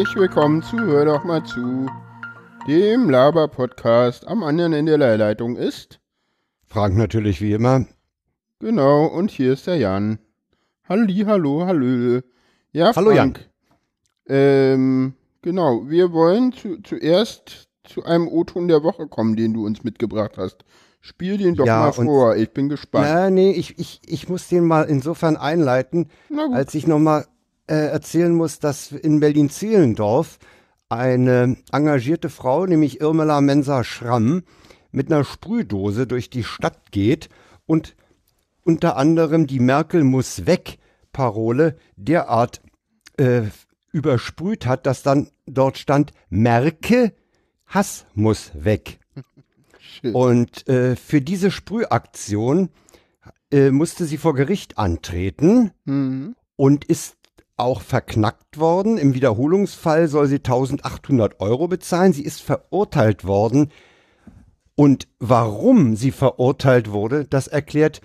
Herzlich willkommen zu Hör doch mal zu, dem Laber-Podcast. Am anderen Ende der Leitung ist Frank natürlich wie immer. Genau, und hier ist der Jan. Halli, hallo, hallö. Ja, Hallo, Jan. Frank. Ähm, genau, wir wollen zu, zuerst zu einem O-Ton der Woche kommen, den du uns mitgebracht hast. Spiel den doch Ja, mal vor, ich bin gespannt. Na, nee, ich, ich, ich muss den mal insofern einleiten, als ich nochmal äh, erzählen muss, dass in Berlin-Zehlendorf eine engagierte Frau, nämlich Irmela Mensa-Schramm, mit einer Sprühdose durch die Stadt geht und unter anderem die Merkel muss weg Parole derart äh, übersprüht hat, dass dann dort stand Merke Hass muss weg. Shit. Und äh, für diese Sprühaktion äh, musste sie vor Gericht antreten Mhm. und ist auch verknackt worden. Im Wiederholungsfall soll sie 1800 Euro bezahlen. Sie ist verurteilt worden. Und warum sie verurteilt wurde, das erklärt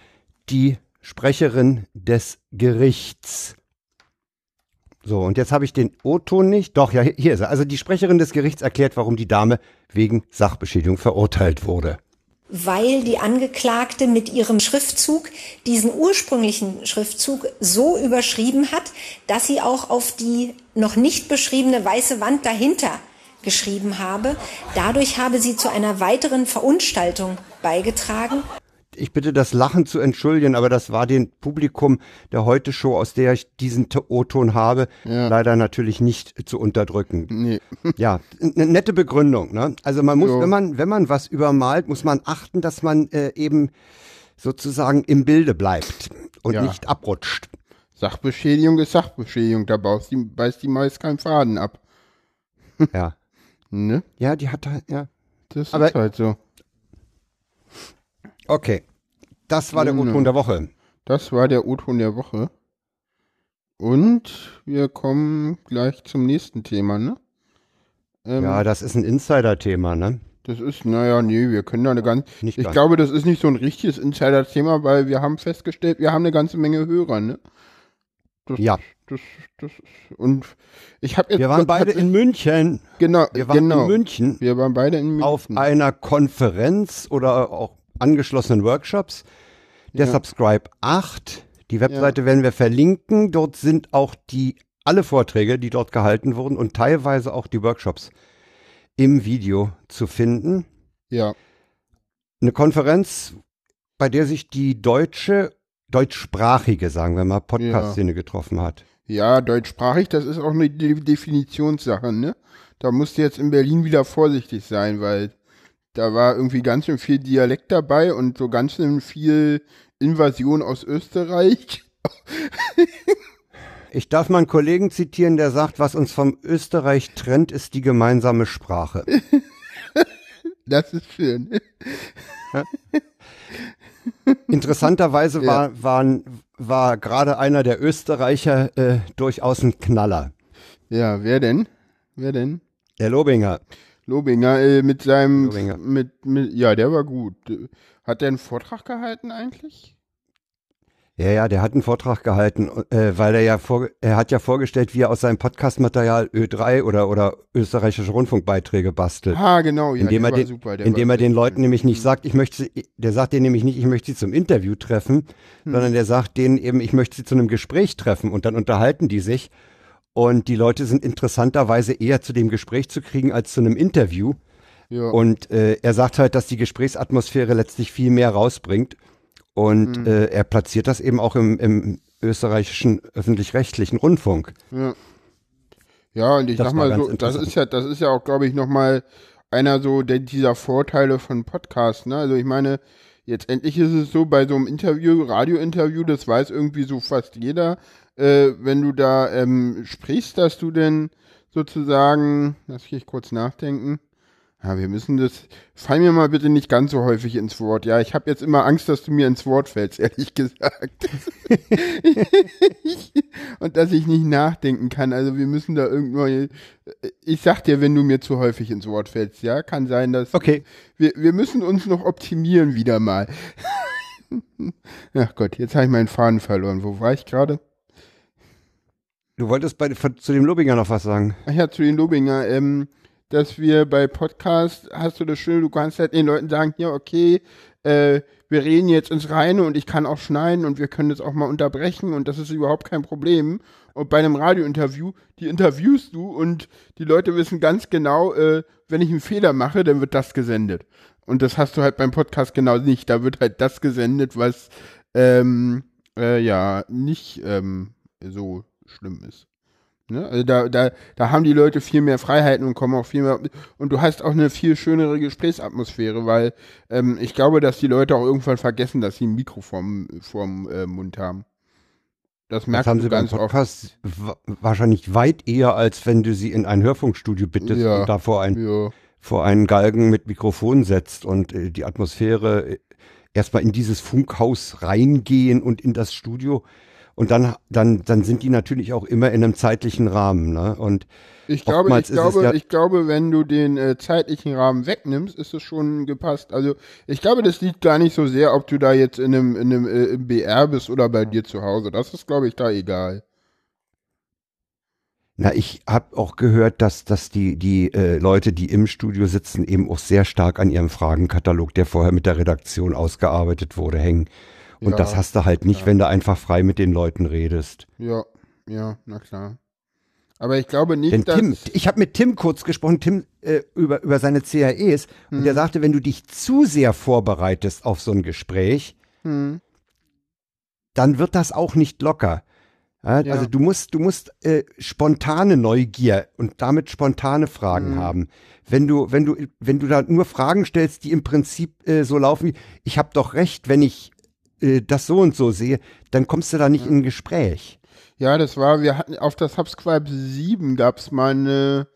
die Sprecherin des Gerichts. So, und jetzt habe ich den O-Ton nicht. Doch, ja, hier ist er. Also die Sprecherin des Gerichts erklärt, warum die Dame wegen Sachbeschädigung verurteilt wurde. Weil die Angeklagte mit ihrem Schriftzug diesen ursprünglichen Schriftzug so überschrieben hat, dass sie auch auf die noch nicht beschriebene weiße Wand dahinter geschrieben habe. Dadurch habe sie zu einer weiteren Verunstaltung beigetragen. Ich bitte das Lachen zu entschuldigen, aber das war dem Publikum der Heute-Show, aus der ich diesen O-Ton habe, Ja. leider natürlich nicht zu unterdrücken. Nee. Ja, eine nette Begründung. Ne? Also man muss, Jo. wenn man wenn man was übermalt, muss man achten, dass man äh, eben sozusagen im Bilde bleibt und Ja. nicht abrutscht. Sachbeschädigung ist Sachbeschädigung, da baust die, beißt die meist keinen Faden ab. Ja, Ne? ja, die hat halt, ja. Das Aber- ist halt so. Okay, das war der. O-Ton der Woche. Das war der O-Ton der Woche. Und wir kommen gleich zum nächsten Thema, ne? Ähm, Ja, das ist ein Insider-Thema, ne? Das ist, naja, nee, wir können da eine ganz. Nicht ich ganz. glaube, das ist nicht so ein richtiges Insider-Thema, weil wir haben festgestellt, wir haben eine ganze Menge Hörer, ne? Das, Ja. Das, das und ich habe jetzt. Wir waren beide in München. Genau, Wir waren genau. in München Wir waren beide in München. auf einer Konferenz oder auch angeschlossenen Workshops der Ja. Subscribe 8. Die Webseite werden wir verlinken. Dort sind auch die alle Vorträge, die dort gehalten wurden und teilweise auch die Workshops im Video zu finden. ja, Eine Konferenz, bei der sich die deutsche, deutschsprachige, sagen wir mal, Podcast-Szene getroffen hat. ja, deutschsprachig, das ist auch eine De Definitionssache, ne? Da musst du jetzt in Berlin wieder vorsichtig sein, weil da war irgendwie ganz schön viel Dialekt dabei und so ganz schön viel Invasion aus Österreich. Ich darf mal einen Kollegen zitieren, der sagt, was uns vom Österreich trennt, ist die gemeinsame Sprache. Das ist schön. Interessanterweise Ja. war, waren, war gerade einer der Österreicher äh, durchaus ein Knaller. Ja, wer denn? Wer denn? Der Lobinger. Lobinger äh, mit seinem Lobinger. mit mit ja, der war gut. Hat der einen Vortrag gehalten eigentlich? Ja, ja, der hat einen Vortrag gehalten, äh, weil er ja vor, er hat ja vorgestellt, wie er aus seinem Podcastmaterial Ö3 oder, oder österreichische Rundfunkbeiträge bastelt. Ah, genau, ja, indem er war den, super. Indem er den Leuten nämlich nicht sagt, ich möchte sie, der sagt denen nämlich nicht, ich möchte sie zum Interview treffen, Hm. sondern der sagt denen eben, ich möchte sie zu einem Gespräch treffen und dann unterhalten die sich und die Leute sind interessanterweise eher zu dem Gespräch zu kriegen als zu einem Interview ja. und äh, er sagt halt, dass die Gesprächsatmosphäre letztlich viel mehr rausbringt und Hm. äh, er platziert das eben auch im, im österreichischen öffentlich-rechtlichen Rundfunk. Ja, und ich Das sag mal so, das ist ja, das ist ja auch, glaube ich, nochmal einer so der, dieser Vorteile von Podcasts, ne? Also ich meine, jetzt endlich ist es so, bei so einem Interview, Radiointerview, das weiß irgendwie so fast jeder, äh, wenn du da ähm, sprichst, dass du denn sozusagen, lass ich kurz nachdenken, ja, wir müssen das, fall mir mal bitte nicht ganz so häufig ins Wort. Ja, ich habe jetzt immer Angst, dass du mir ins Wort fällst, ehrlich gesagt. Und dass ich nicht nachdenken kann. Also wir müssen da irgendwo, ich sag dir, wenn du mir zu häufig ins Wort fällst, ja, kann sein, dass Okay. wir, wir müssen uns noch optimieren wieder mal. Ach Gott, jetzt habe ich meinen Faden verloren. Wo war ich gerade? Du wolltest bei, zu dem Lobinger noch was sagen. Ach ja, zu den Lobinger, ähm, dass wir bei Podcast hast du das Schöne, du kannst halt den Leuten sagen, ja, okay, äh, wir reden jetzt ins Reine und ich kann auch schneiden und wir können das auch mal unterbrechen und das ist überhaupt kein Problem. Und bei einem Radiointerview, die interviewst du und die Leute wissen ganz genau, äh, wenn ich einen Fehler mache, dann wird das gesendet. Und das hast du halt beim Podcast genau nicht. Da wird halt das gesendet, was ähm, äh, ja nicht ähm, so schlimm ist. Ne? Also da, da, da haben die Leute viel mehr Freiheiten und kommen auch viel mehr. Und du hast auch eine viel schönere Gesprächsatmosphäre, weil ähm, ich glaube, dass die Leute auch irgendwann vergessen, dass sie ein Mikro vorm, vorm äh, Mund haben. Das merkst das haben sie ganz beim Podcast oft. wahrscheinlich weit eher, als wenn du sie in ein Hörfunkstudio bittest ja, und da vor, ein, ja. vor einen Galgen mit Mikrofon setzt und äh, die Atmosphäre äh, erstmal in dieses Funkhaus reingehen und in das Studio. Und dann, dann, dann sind die natürlich auch immer in einem zeitlichen Rahmen. Ne? Und ich glaube, ich glaube, ja ich glaube, wenn du den äh, zeitlichen Rahmen wegnimmst, ist es schon gepasst. Also ich glaube, das liegt gar nicht so sehr, ob du da jetzt in einem, in einem äh, im BR bist oder bei dir zu Hause. Das ist, glaube ich, da egal. Na, ich habe auch gehört, dass, dass die, die äh, Leute, die im Studio sitzen, eben auch sehr stark an ihrem Fragenkatalog, der vorher mit der Redaktion ausgearbeitet wurde, hängen. Und ja, das hast du halt nicht, ja. wenn du einfach frei mit den Leuten redest. Ja, ja, na klar. Aber ich glaube nicht, Denn dass Tim, ich habe mit Tim kurz gesprochen, Tim äh, über über seine CAEs hm. und hm. sagte, wenn du dich zu sehr vorbereitest auf so ein Gespräch, hm. dann wird das auch nicht locker. Ja, ja. Also du musst du musst äh, spontane Neugier und damit spontane Fragen hm. haben. Wenn du wenn du wenn du da nur Fragen stellst, die im Prinzip äh, so laufen wie ich habe doch recht, wenn ich äh, das so und so sehe, dann kommst du da nicht in ein Gespräch. Ja, das war, wir hatten auf der Subscribe 7 gab es mal eine,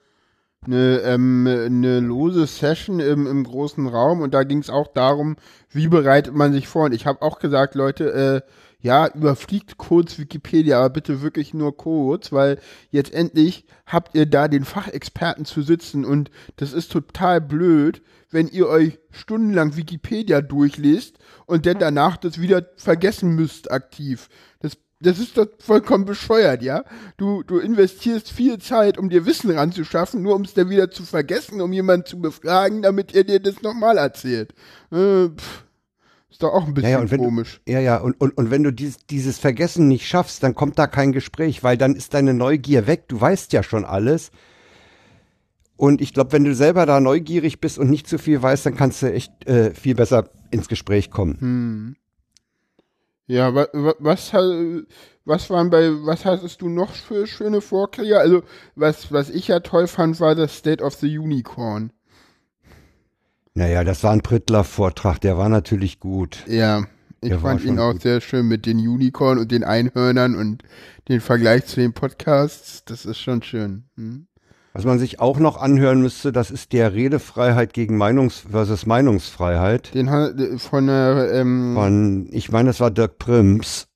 eine, ähm, eine lose Session im, im großen Raum und da ging es auch darum, wie bereitet man sich vor. Und ich habe auch gesagt, Leute, äh, ja, überfliegt kurz Wikipedia, aber bitte wirklich nur kurz, weil jetzt endlich habt ihr da den Fachexperten zu sitzen und das ist total blöd, wenn ihr euch stundenlang Wikipedia durchlest und dann danach das wieder vergessen müsst aktiv. Das, das ist doch vollkommen bescheuert, ja? Du, du investierst viel Zeit, um dir Wissen ranzuschaffen, nur um es dann wieder zu vergessen, um jemanden zu befragen, damit er dir das nochmal erzählt. Äh, pff. Ist doch auch ein bisschen ja, ja, komisch. Du, ja, ja, und, und, und wenn du dies, dieses Vergessen nicht schaffst, dann kommt da kein Gespräch, weil dann ist deine Neugier weg. Du weißt ja schon alles. Und ich glaube, wenn du selber da neugierig bist und nicht zu viel weißt, dann kannst du echt äh, viel besser ins Gespräch kommen. Hm. Ja, was, was, was waren bei, was hattest du noch für schöne Vorkriege? Also, was, was ich ja toll fand, war das State of the Unicorn. Naja, das war ein Prittler-Vortrag, der war natürlich gut. Ja, ich der fand ihn auch gut. sehr schön mit den Unicorn und den Einhörnern und den Vergleich zu den Podcasts. Das ist schon schön. Hm? Was man sich auch noch anhören müsste, das ist der Redefreiheit gegen Meinungs versus Meinungsfreiheit. Den von der ähm, von ich meine, das war Dirk Prims.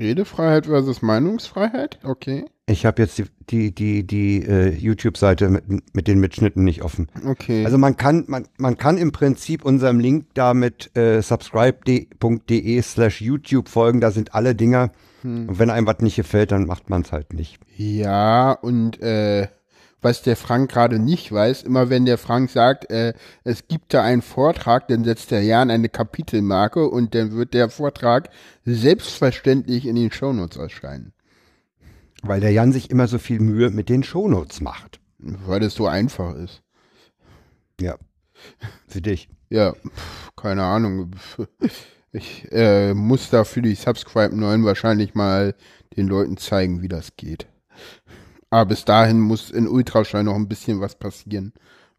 Redefreiheit versus Meinungsfreiheit? Okay. Ich habe jetzt die die die die äh, YouTube-Seite mit, mit den Mitschnitten nicht offen. Okay. Also man kann man man kann im Prinzip unserem Link da mit äh, subscribe.de slash YouTube folgen. Da sind alle Dinger hm. Und wenn einem was nicht gefällt, dann macht man es halt nicht. Ja, und äh, was der Frank gerade nicht weiß, immer wenn der Frank sagt, äh, es gibt da einen Vortrag, dann setzt der Jan eine Kapitelmarke und dann wird der Vortrag selbstverständlich in den Shownotes erscheinen. Weil der Jan sich immer so viel Mühe mit den Shownotes macht. Weil es so einfach ist. Ja. Für dich. Ja, keine Ahnung. Ich äh, muss da für die Subscribe 9 wahrscheinlich mal den Leuten zeigen, wie das geht. Aber bis dahin muss in Ultraschall noch ein bisschen was passieren,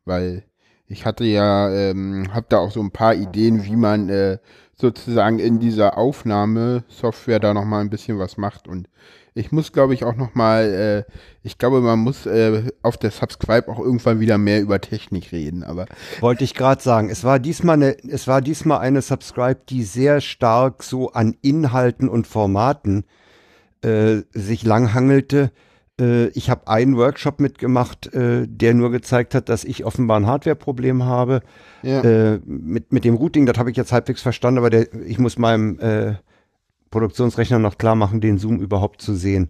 weil ich hatte ja, ähm, hab da auch so ein paar Ideen, wie man äh, sozusagen in dieser Aufnahmesoftware da noch mal ein bisschen was macht und ich muss, glaube ich, auch noch mal, äh, ich glaube, man muss äh, auf der Subscribe auch irgendwann wieder mehr über Technik reden. Aber wollte ich gerade sagen, es war diesmal eine, es war diesmal eine Subscribe, die sehr stark so an Inhalten und Formaten äh, sich langhangelte. Äh, ich habe einen Workshop mitgemacht, äh, der nur gezeigt hat, dass ich offenbar ein Hardware-Problem habe. Ja. Äh, mit, mit dem Routing, das habe ich jetzt halbwegs verstanden, aber der, ich muss meinem äh, Produktionsrechner noch klar machen, den Zoom überhaupt zu sehen.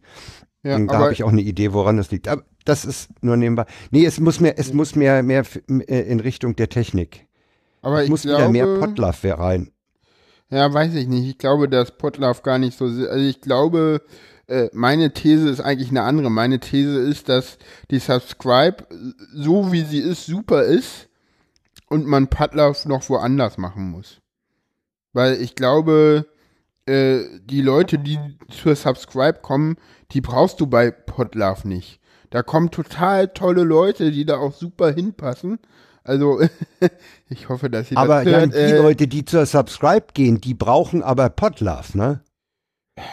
Ja, da habe ich auch eine Idee, woran das liegt. Aber das ist nur nebenbei. Nee, es muss mehr, es muss mehr, mehr äh, in Richtung der Technik. aber Es ich muss glaube, wieder mehr Potluck rein. Ja, weiß ich nicht. Ich glaube, dass Potlauf gar nicht so. Also ich glaube, äh, meine These ist eigentlich eine andere. Meine These ist, dass die Subscribe so wie sie ist super ist und man Potlauf noch woanders machen muss. Weil ich glaube, äh, die Leute, die zur Subscribe kommen, die brauchst du bei Potlauf nicht. Da kommen total tolle Leute, die da auch super hinpassen. Also ich hoffe, dass ihr Aber das hört. die äh, Leute, die zur Subscribe gehen, die brauchen aber Potluck, ne?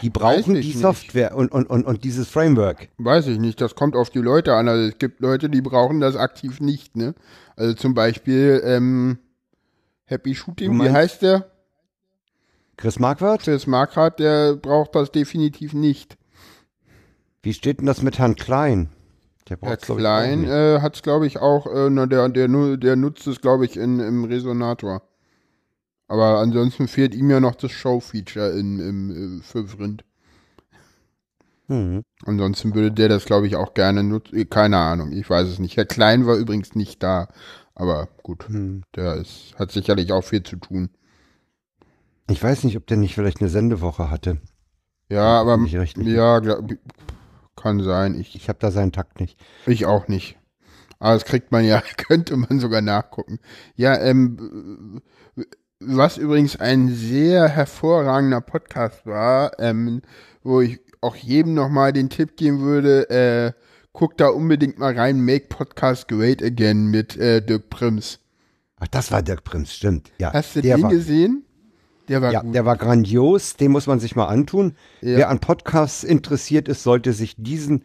Die brauchen die. Software und, und, und, und dieses Framework. Weiß ich nicht, das kommt auf die Leute an. Also es gibt Leute, die brauchen das aktiv nicht, ne? Also zum Beispiel ähm, Happy Shooting, wie heißt der? Chris Marquardt, Chris Markhardt, der braucht das definitiv nicht. wie steht denn das mit Herrn Klein? Der Herr glaub ich, Klein äh, hat es, glaube ich, auch, äh, na, der, der, der nutzt es, glaube ich, in, im Resonator. Aber ansonsten fehlt ihm ja noch das Show-Feature in, im, äh, für Vrind. Mhm. Ansonsten würde der das, glaube ich, auch gerne nutzen. Keine Ahnung, ich weiß es nicht. Herr Klein war übrigens nicht da. Aber gut, Hm. der ist, hat sicherlich auch viel zu tun. Ich weiß nicht, ob der nicht vielleicht eine Sendewoche hatte. Ja, aber ja, glaub, kann sein. Ich, Ich habe da seinen Takt nicht. ich auch nicht. Aber das kriegt man ja, könnte man sogar nachgucken. Ja, ähm, was übrigens ein sehr hervorragender Podcast war, ähm, wo ich auch jedem nochmal den Tipp geben würde, äh, guck da unbedingt mal rein, Make Podcast Great Again mit äh, Dirk Prims. Ach, das war Dirk Prims, stimmt. Ja, Hast du den war, gesehen? Der war ja, gut. der war grandios. Den muss man sich mal antun. Ja. Wer an Podcasts interessiert ist, sollte sich diesen,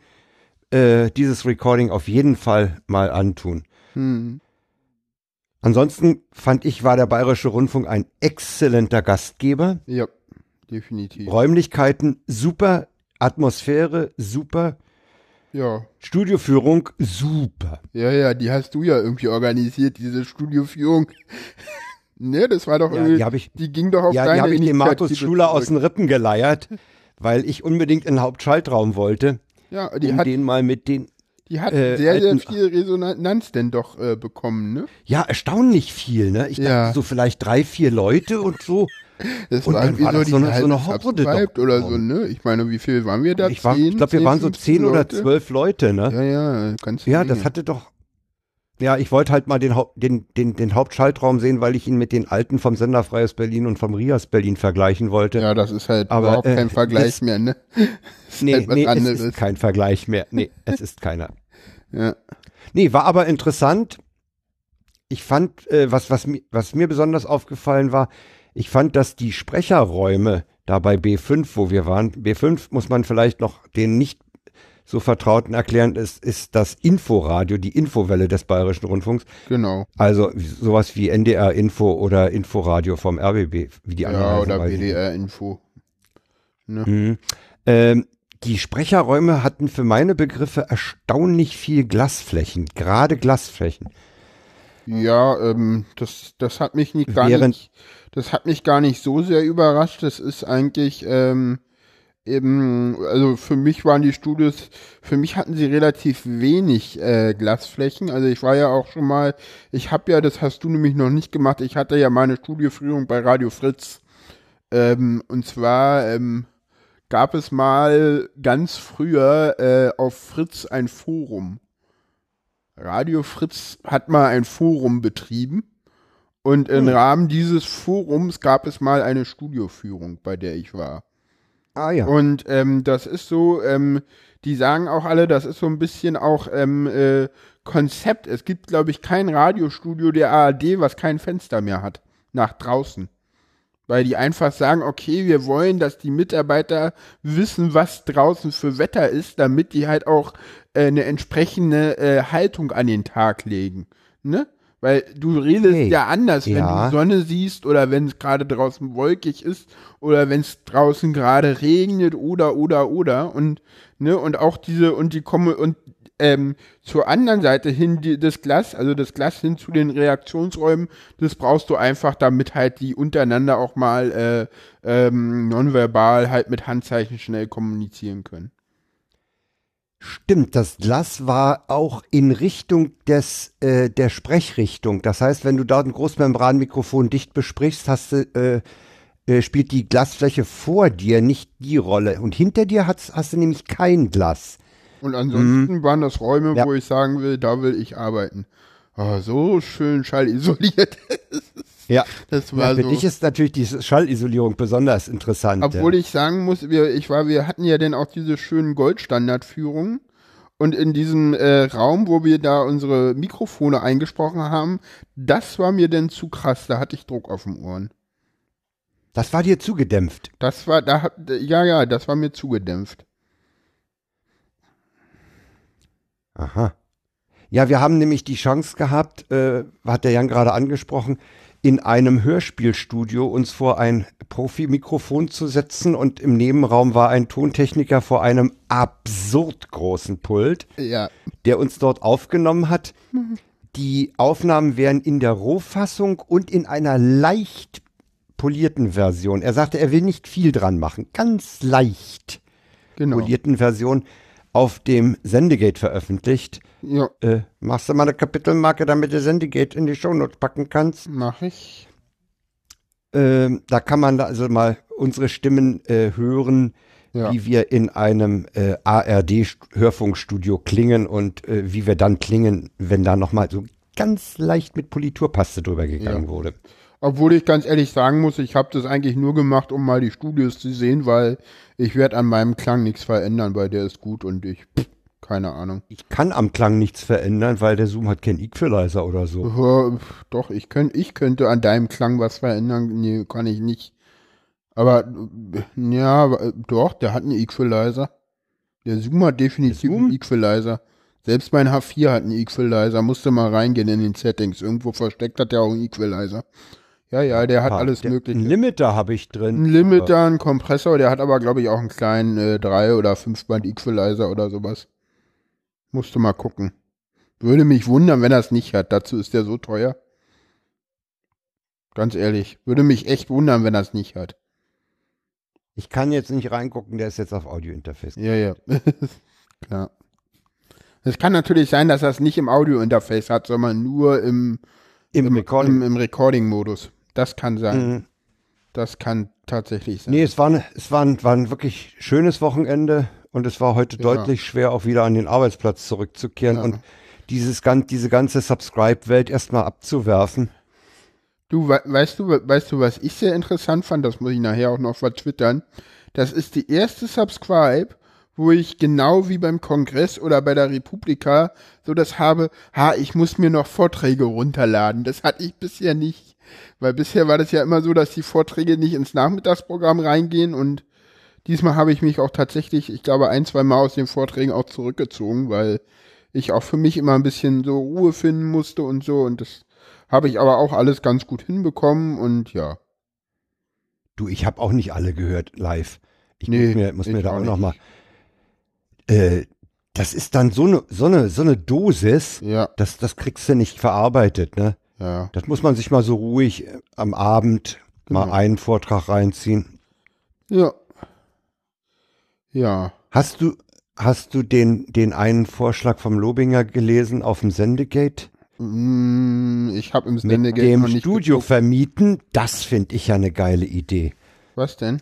äh, dieses Recording auf jeden Fall mal antun. hm. Ansonsten fand ich, war der Bayerische Rundfunk ein exzellenter Gastgeber. Ja, definitiv. Räumlichkeiten super, Atmosphäre super, Ja. Studioführung super. Ja, ja, die hast du ja irgendwie organisiert, diese Studioführung. ne, das war doch Ja, irgendwie, die habe ich, die ging doch auf ja, deine die habe ich dem Markus Schuler aus den Rippen geleiert, weil ich unbedingt in den Hauptschaltraum wollte, Ja, die um hat, den mal mit den, die hat äh, sehr, sehr viel Resonanz denn doch äh, bekommen, ne? ja, erstaunlich viel, ne? Ich dachte Ja. so vielleicht drei, vier Leute und so. Das Und war dann war so das so eine- so eine Horde oder so, ne? Ich meine, wie viel waren wir da? Ich, war, Zehn, ich glaube, wir waren so 15 zehn oder Leute? zwölf Leute, ne? Ja, ja, ganz Ja, das hatte doch. Ja, ich wollte halt mal den, Haupt, den, den, den Hauptschaltraum sehen, weil ich ihn mit den alten vom Sender Freies Berlin und vom Rias Berlin vergleichen wollte. Ja, das ist halt Aber, überhaupt äh, kein Vergleich das- mehr, ne? nee, halt nee, es ist kein Vergleich mehr. Nee, es ist keiner. Ja. Nee, war aber interessant. Ich fand, äh, was, was, was mir besonders aufgefallen war, ich fand, dass die Sprecherräume da bei B5, wo wir waren, B5 muss man vielleicht noch den nicht so Vertrauten erklären, ist, ist das Inforadio, die Infowelle des Bayerischen Rundfunks. Genau. Also sowas wie NDR Info oder Inforadio vom RBB, wie die anderen Ja, oder ich nicht. WDR-Info. Mhm. Ähm, die Sprecherräume hatten für meine Begriffe erstaunlich viel Glasflächen, gerade Glasflächen. Ja, ähm, das, das hat mich nicht gar Während- nicht, das hat mich gar nicht so sehr überrascht. Das ist eigentlich ähm, eben, also für mich waren die Studios, für mich hatten sie relativ wenig äh, Glasflächen. Also ich war ja auch schon mal, ich habe ja, das hast du nämlich noch nicht gemacht. Ich hatte ja meine Studioführung bei Radio Fritz. Ähm, und zwar ähm, gab es mal ganz früher äh, auf Fritz ein Forum. Radio Fritz hat mal ein Forum betrieben und im Rahmen dieses Forums gab es mal eine Studioführung, bei der ich war. Ah ja. Und ähm, das ist so, ähm, die sagen auch alle, das ist so ein bisschen auch ähm, äh, Konzept. Es gibt, glaube ich, kein Radiostudio der ARD, was kein Fenster mehr hat, nach draußen. Weil die einfach sagen, okay, wir wollen, dass die Mitarbeiter wissen, was draußen für Wetter ist, damit die halt auch äh, eine entsprechende äh, Haltung an den Tag legen. Ne? Weil du redest Okay. ja anders, wenn Ja. du Sonne siehst oder wenn es gerade draußen wolkig ist oder wenn es draußen gerade regnet oder oder oder und ne und auch diese und die komme und ähm, zur anderen Seite hin die, das Glas, also das Glas hin zu den Reaktionsräumen, das brauchst du einfach, damit halt die untereinander auch mal äh, ähm, nonverbal halt mit Handzeichen schnell kommunizieren können. Stimmt, das Glas war auch in Richtung des äh, der Sprechrichtung. Das heißt, wenn du dort ein Großmembranmikrofon dicht besprichst, hast du äh, äh, spielt die Glasfläche vor dir nicht die Rolle und hinter dir hast, hast du nämlich kein Glas. Und ansonsten mhm. waren das Räume, Ja. wo ich sagen will, da will ich arbeiten. Ah, so schön schallisoliert. Ja, Das war ja für so. dich ist natürlich die Schallisolierung besonders interessant. Obwohl ja. ich sagen muss, wir, ich war, wir hatten ja dann auch diese schönen Goldstandardführungen. Und in diesem äh, Raum, wo wir da unsere Mikrofone eingesprochen haben, das war mir denn zu krass. Da hatte ich Druck auf den Ohren. das war dir zugedämpft. Das war, da hat, ja, ja, das war mir zugedämpft. Aha. Ja, wir haben nämlich die Chance gehabt, äh, hat der Jan gerade angesprochen, in einem Hörspielstudio uns vor ein Profi-Mikrofon zu setzen und im Nebenraum war ein Tontechniker vor einem absurd großen Pult, Ja, der uns dort aufgenommen hat. Die Aufnahmen wären in der Rohfassung und in einer leicht polierten Version. Er sagte, er will nicht viel dran machen, ganz leicht genau. polierten Version auf dem Sendegate veröffentlicht. Ja, Äh, machst du mal eine Kapitelmarke, damit du Sendegate in die Shownotes packen kannst? mach ich. Ähm, da kann man also mal unsere Stimmen äh, hören, Ja. wie wir in einem äh, ARD-Hörfunkstudio klingen und äh, wie wir dann klingen, wenn da nochmal so ganz leicht mit Politurpaste drüber gegangen Ja. wurde. Obwohl ich ganz ehrlich sagen muss, ich habe das eigentlich nur gemacht, um mal die Studios zu sehen, weil ich werde an meinem Klang nichts verändern, weil der ist gut und ich, pff, keine Ahnung. Ich kann am Klang nichts verändern, weil der Zoom hat keinen Equalizer oder so. Doch, ich, könnt, ich könnte an deinem Klang was verändern. Nee, kann ich nicht. Aber äh, ja, äh, doch, der hat einen Equalizer. Der Zoom hat definitiv Zoom? einen Equalizer. Selbst mein H4 hat einen Equalizer. Musste mal reingehen in den Settings. Irgendwo versteckt hat der auch einen Equalizer. Ja, ja, der hat Ah, alles der, mögliche. Ein Limiter habe ich drin. Ein Limiter, ein Kompressor, der hat aber, glaube ich, auch einen kleinen äh, 3- oder 5-Band-Equalizer oder sowas. Musste mal gucken. Würde mich wundern, wenn er es nicht hat. Dazu ist der so teuer. Ganz ehrlich. Würde mich echt wundern, wenn er es nicht hat. Ich kann jetzt nicht reingucken, der ist jetzt auf Audio-Interface. Ja, ja. Klar. Es kann natürlich sein, dass er es nicht im Audio-Interface hat, sondern nur im, im, im Recording-Modus. Das kann sein. Mhm. Das kann tatsächlich sein. Nee, es war, ein- es war, ein, war ein wirklich schönes Wochenende und es war heute Ja. deutlich schwer, auch wieder an den Arbeitsplatz zurückzukehren Ja. und dieses, diese ganze Subscribe-Welt erstmal abzuwerfen. Du, we weißt du, we- weißt du, was ich sehr interessant fand? Das muss ich nachher auch noch vertwittern. Das ist die erste Subscribe, wo ich genau wie beim Kongress oder bei der Republika so das habe, ha, ich muss mir noch Vorträge runterladen. Das hatte ich bisher nicht. Weil bisher war das ja immer so, dass die Vorträge nicht ins Nachmittagsprogramm reingehen und diesmal habe ich mich auch tatsächlich, ich glaube, ein, zwei Mal aus den Vorträgen auch zurückgezogen, weil ich auch für mich immer ein bisschen so Ruhe finden musste und so und das habe ich aber auch alles ganz gut hinbekommen und ja. Du, ich habe auch nicht alle gehört live. Ich Nee, muss mir, muss mir da auch auch nicht. noch mal. Äh, das ist dann so eine so eine so eine Dosis, Ja, das das kriegst du nicht verarbeitet, ne? Ja. Das muss man sich mal so ruhig äh, am Abend mal Genau. einen Vortrag reinziehen. Ja. Ja. Hast du, hast du den, den einen Vorschlag vom Lobinger gelesen auf dem Sendegate? Mm, Ich habe im Mit Sendegate dem noch nicht Studio geguckt. vermieten? Das finde ich ja eine geile Idee. Was denn?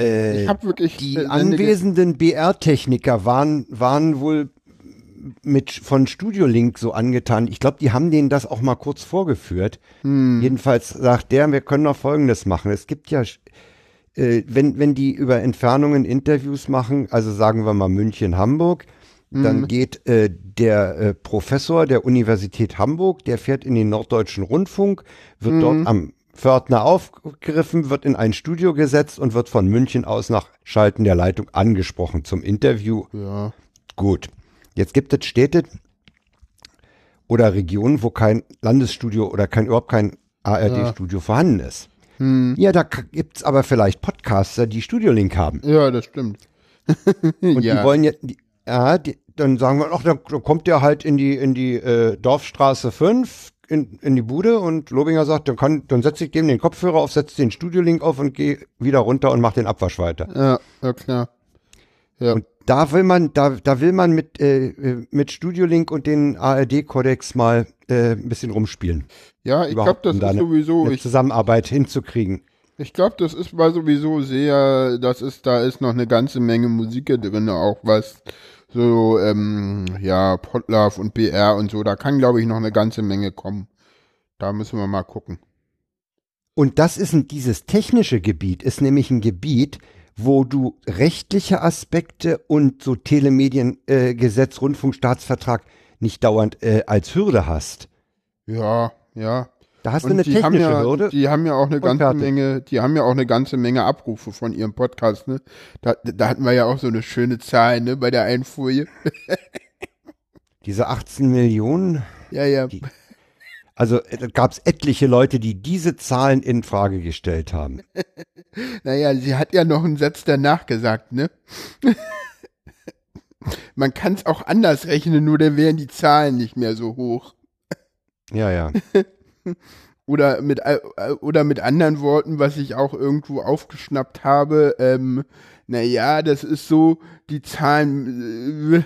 Äh, Ich habe wirklich die äh, Sendegate- anwesenden BR-Techniker waren, waren wohl mit von Studiolink so angetan. Ich glaube, die haben denen das auch mal kurz vorgeführt. Hm. Jedenfalls sagt der, wir können noch Folgendes machen. Es gibt ja, äh, wenn, wenn die über Entfernungen Interviews machen, also sagen wir mal München, Hamburg, dann geht äh, der äh, Professor der Universität Hamburg, der fährt in den Norddeutschen Rundfunk, wird dort am Pförtner aufgegriffen, wird in ein Studio gesetzt und wird von München aus nach Schalten der Leitung angesprochen zum Interview. Ja. Gut. Jetzt gibt es Städte oder Regionen, wo kein Landesstudio oder kein überhaupt kein ARD-Studio vorhanden ist. Ja, da k- gibt's aber vielleicht Podcaster, die Studiolink haben. ja, das stimmt. Und ja. die wollen jetzt, die, Ja, die, dann sagen wir, ach, dann, dann kommt der halt in die, in die äh, Dorfstraße 5, in, in die Bude und Lobinger sagt, dann, kann, dann setze ich dem den Kopfhörer auf, setze den Studiolink auf und gehe wieder runter und mache den Abwasch weiter. Ja, ja klar. Ja. Und da will man, da, da will man mit, äh, mit Studiolink und den ARD-Kodex mal äh, ein bisschen rumspielen. Ja, ich glaube, das um da ist eine- sowieso, Eine ich, Zusammenarbeit hinzukriegen. ich glaube, das ist mal sowieso sehr, das ist, da ist noch eine ganze Menge Musik drin, auch was so, ähm, ja, Potlove und BR und so, da kann, glaube ich, noch eine ganze Menge kommen. Da müssen wir mal gucken. Und das ist ein, dieses technische Gebiet ist nämlich ein Gebiet, wo du rechtliche Aspekte und so Telemediengesetz, äh, Rundfunkstaatsvertrag nicht dauernd äh, als Hürde hast. Ja, ja. Da hast du Und eine die haben technische ja, Hürde. die haben ja auch eine ganze fertig. Menge, die haben ja auch eine ganze Menge Abrufe von ihrem Podcast, ne? Da, da hatten wir ja auch so eine schöne Zahl, ne, bei der Folie. Diese 18 Millionen, Ja, ja. Die- also äh, gab es etliche Leute, die diese Zahlen in Frage gestellt haben. Naja, sie hat ja noch einen Satz danach gesagt, ne? Man kann es auch anders rechnen, nur dann wären die Zahlen nicht mehr so hoch. Ja, ja. Oder mit, äh, oder mit anderen Worten, was ich auch irgendwo aufgeschnappt habe, ähm, naja, das ist so, die Zahlen, äh,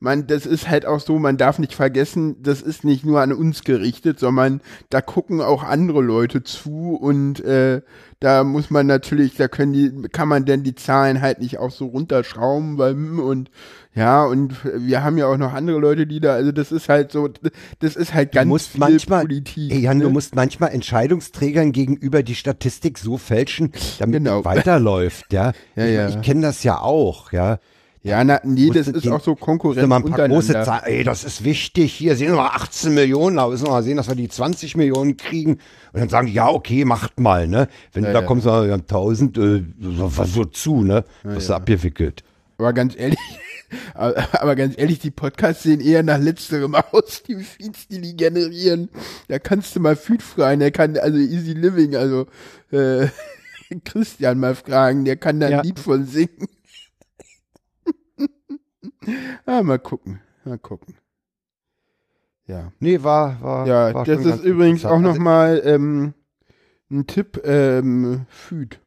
man, das ist halt auch so, man darf nicht vergessen, das ist nicht nur an uns gerichtet, sondern da gucken auch andere Leute zu und äh, da muss man natürlich, da können die, kann man denn die Zahlen halt nicht auch so runterschrauben, weil, hm, und ja, und wir haben ja auch noch andere Leute, die da, also das ist halt so, das ist halt ganz musst viel manchmal- Politik. Ey, Jan, du ne? musst manchmal Entscheidungsträgern gegenüber die Statistik so fälschen, damit Genau. weiterläuft, ja. Ja, ich ja. ich kenne das ja auch, ja. Ja, na, nee, das ist den- auch so Konkurrenz ein paar große. Zahlen, ey, das ist wichtig, hier sehen wir mal 18 Millionen, da müssen wir mal sehen, dass wir die 20 Millionen kriegen. Und dann sagen die, ja, okay, macht mal, ne. Wenn Ja, du da ja. kommst, wir haben 1000, äh, so, zu, ne. Wirst du abgewickelt. Aber ganz ehrlich, aber, aber ganz ehrlich, die Podcasts sehen eher nach letzterem aus, die Feeds, die die generieren. Da kannst du mal Feed fragen, der kann, also Easy Living, also äh, Christian mal fragen, der kann da ein Ja. Lied von singen. ah, mal gucken, mal gucken. Ja. Nee, war, war, Ja, war das ist übrigens auch Also, nochmal ähm, ein Tipp, ähm, Füd.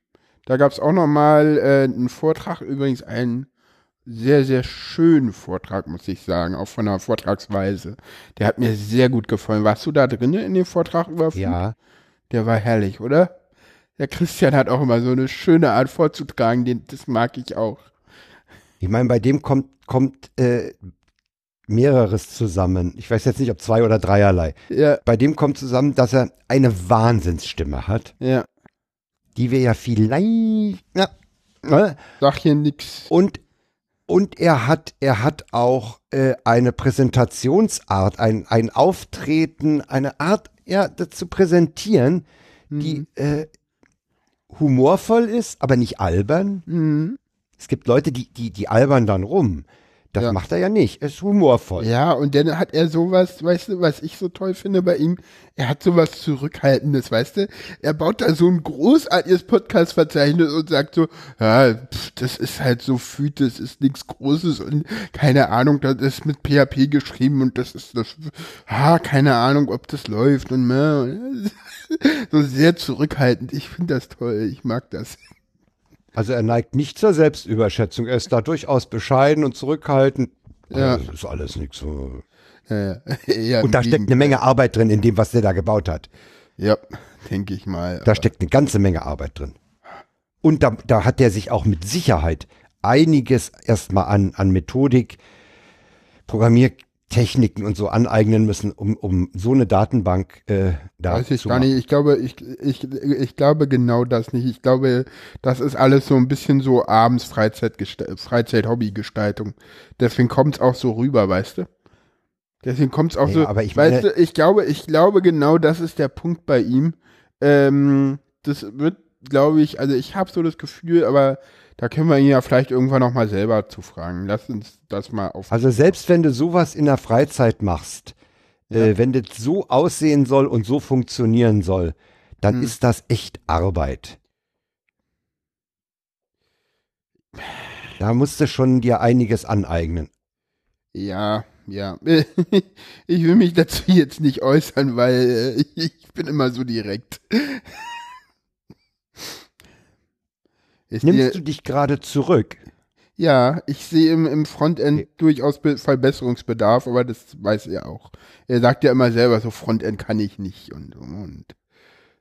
Da gab es auch nochmal äh, einen Vortrag, übrigens einen sehr, sehr schönen Vortrag, muss ich sagen, auch von der Vortragsweise. Der hat mir sehr gut gefallen. Warst du da drin in dem Vortrag über Food? Ja, Der war herrlich, oder? Der Christian hat auch immer so eine schöne Art vorzutragen, den, das mag ich auch. Ich meine, bei dem kommt, kommt äh, mehreres zusammen. Ich weiß jetzt nicht, ob zwei oder dreierlei. Ja, Bei dem kommt zusammen, dass er eine Wahnsinnsstimme hat, ja. die wir ja vielleicht, ja, ne? Sag hier nix. und und er hat, er hat auch äh, eine Präsentationsart, ein, ein Auftreten, eine Art, ja, das zu präsentieren, die äh, humorvoll ist, aber nicht albern. Mhm. Es gibt Leute, die, die, die albern dann rum. Das Ja. macht er ja nicht. Er ist humorvoll. Ja, und dann hat er sowas, weißt du, was ich so toll finde bei ihm? Er hat sowas Zurückhaltendes, weißt du? Er baut da so ein großartiges Podcast-Verzeichnis und sagt so, ja, pff, das ist halt so Füt, das ist nichts Großes und keine Ahnung, das ist mit PHP geschrieben und das ist das, ah, keine Ahnung, ob das läuft und mehr. So sehr zurückhaltend. Ich finde das toll. Ich mag das. Also er neigt nicht zur Selbstüberschätzung. Er ist da durchaus bescheiden und zurückhaltend. Ja. Das ist alles nichts. so. Ja, eher Und da steckt eine. Menge Arbeit drin in dem, was der da gebaut hat. Ja, denke ich mal. Da steckt eine ganze Menge Arbeit drin. Und da, da hat er sich auch mit Sicherheit einiges erstmal an, an Methodik, Programmiertechniken und so aneignen müssen, um, um so eine Datenbank äh, da Weiß ich zu gar machen. nicht. Ich glaube, ich, ich, ich glaube genau das nicht. Ich glaube, das ist alles so ein bisschen so abends Freizeit-Hobbygestaltung. Deswegen kommt es auch so rüber, weißt du? Deswegen kommt es auch Ja, so. aber ich weißt meine- du, ich glaube, ich glaube genau, das ist der Punkt bei ihm. Ähm, das wird, glaube ich, also ich habe so das Gefühl, aber da können wir ihn ja vielleicht irgendwann noch mal selber zu fragen. Lass uns das mal auf. Also selbst wenn du sowas in der Freizeit machst, äh, wenn das so aussehen soll und so funktionieren soll, dann Hm. ist das echt Arbeit. Da musst du schon dir einiges aneignen. Ja, ja. Ich will mich dazu jetzt nicht äußern, weil äh, ich bin immer so direkt. Ist Nimmst du dich gerade zurück? Ja, ich sehe im, im Frontend okay. durchaus Be Verbesserungsbedarf, aber das weiß er auch. Er sagt ja immer selber, so Frontend kann ich nicht und, und.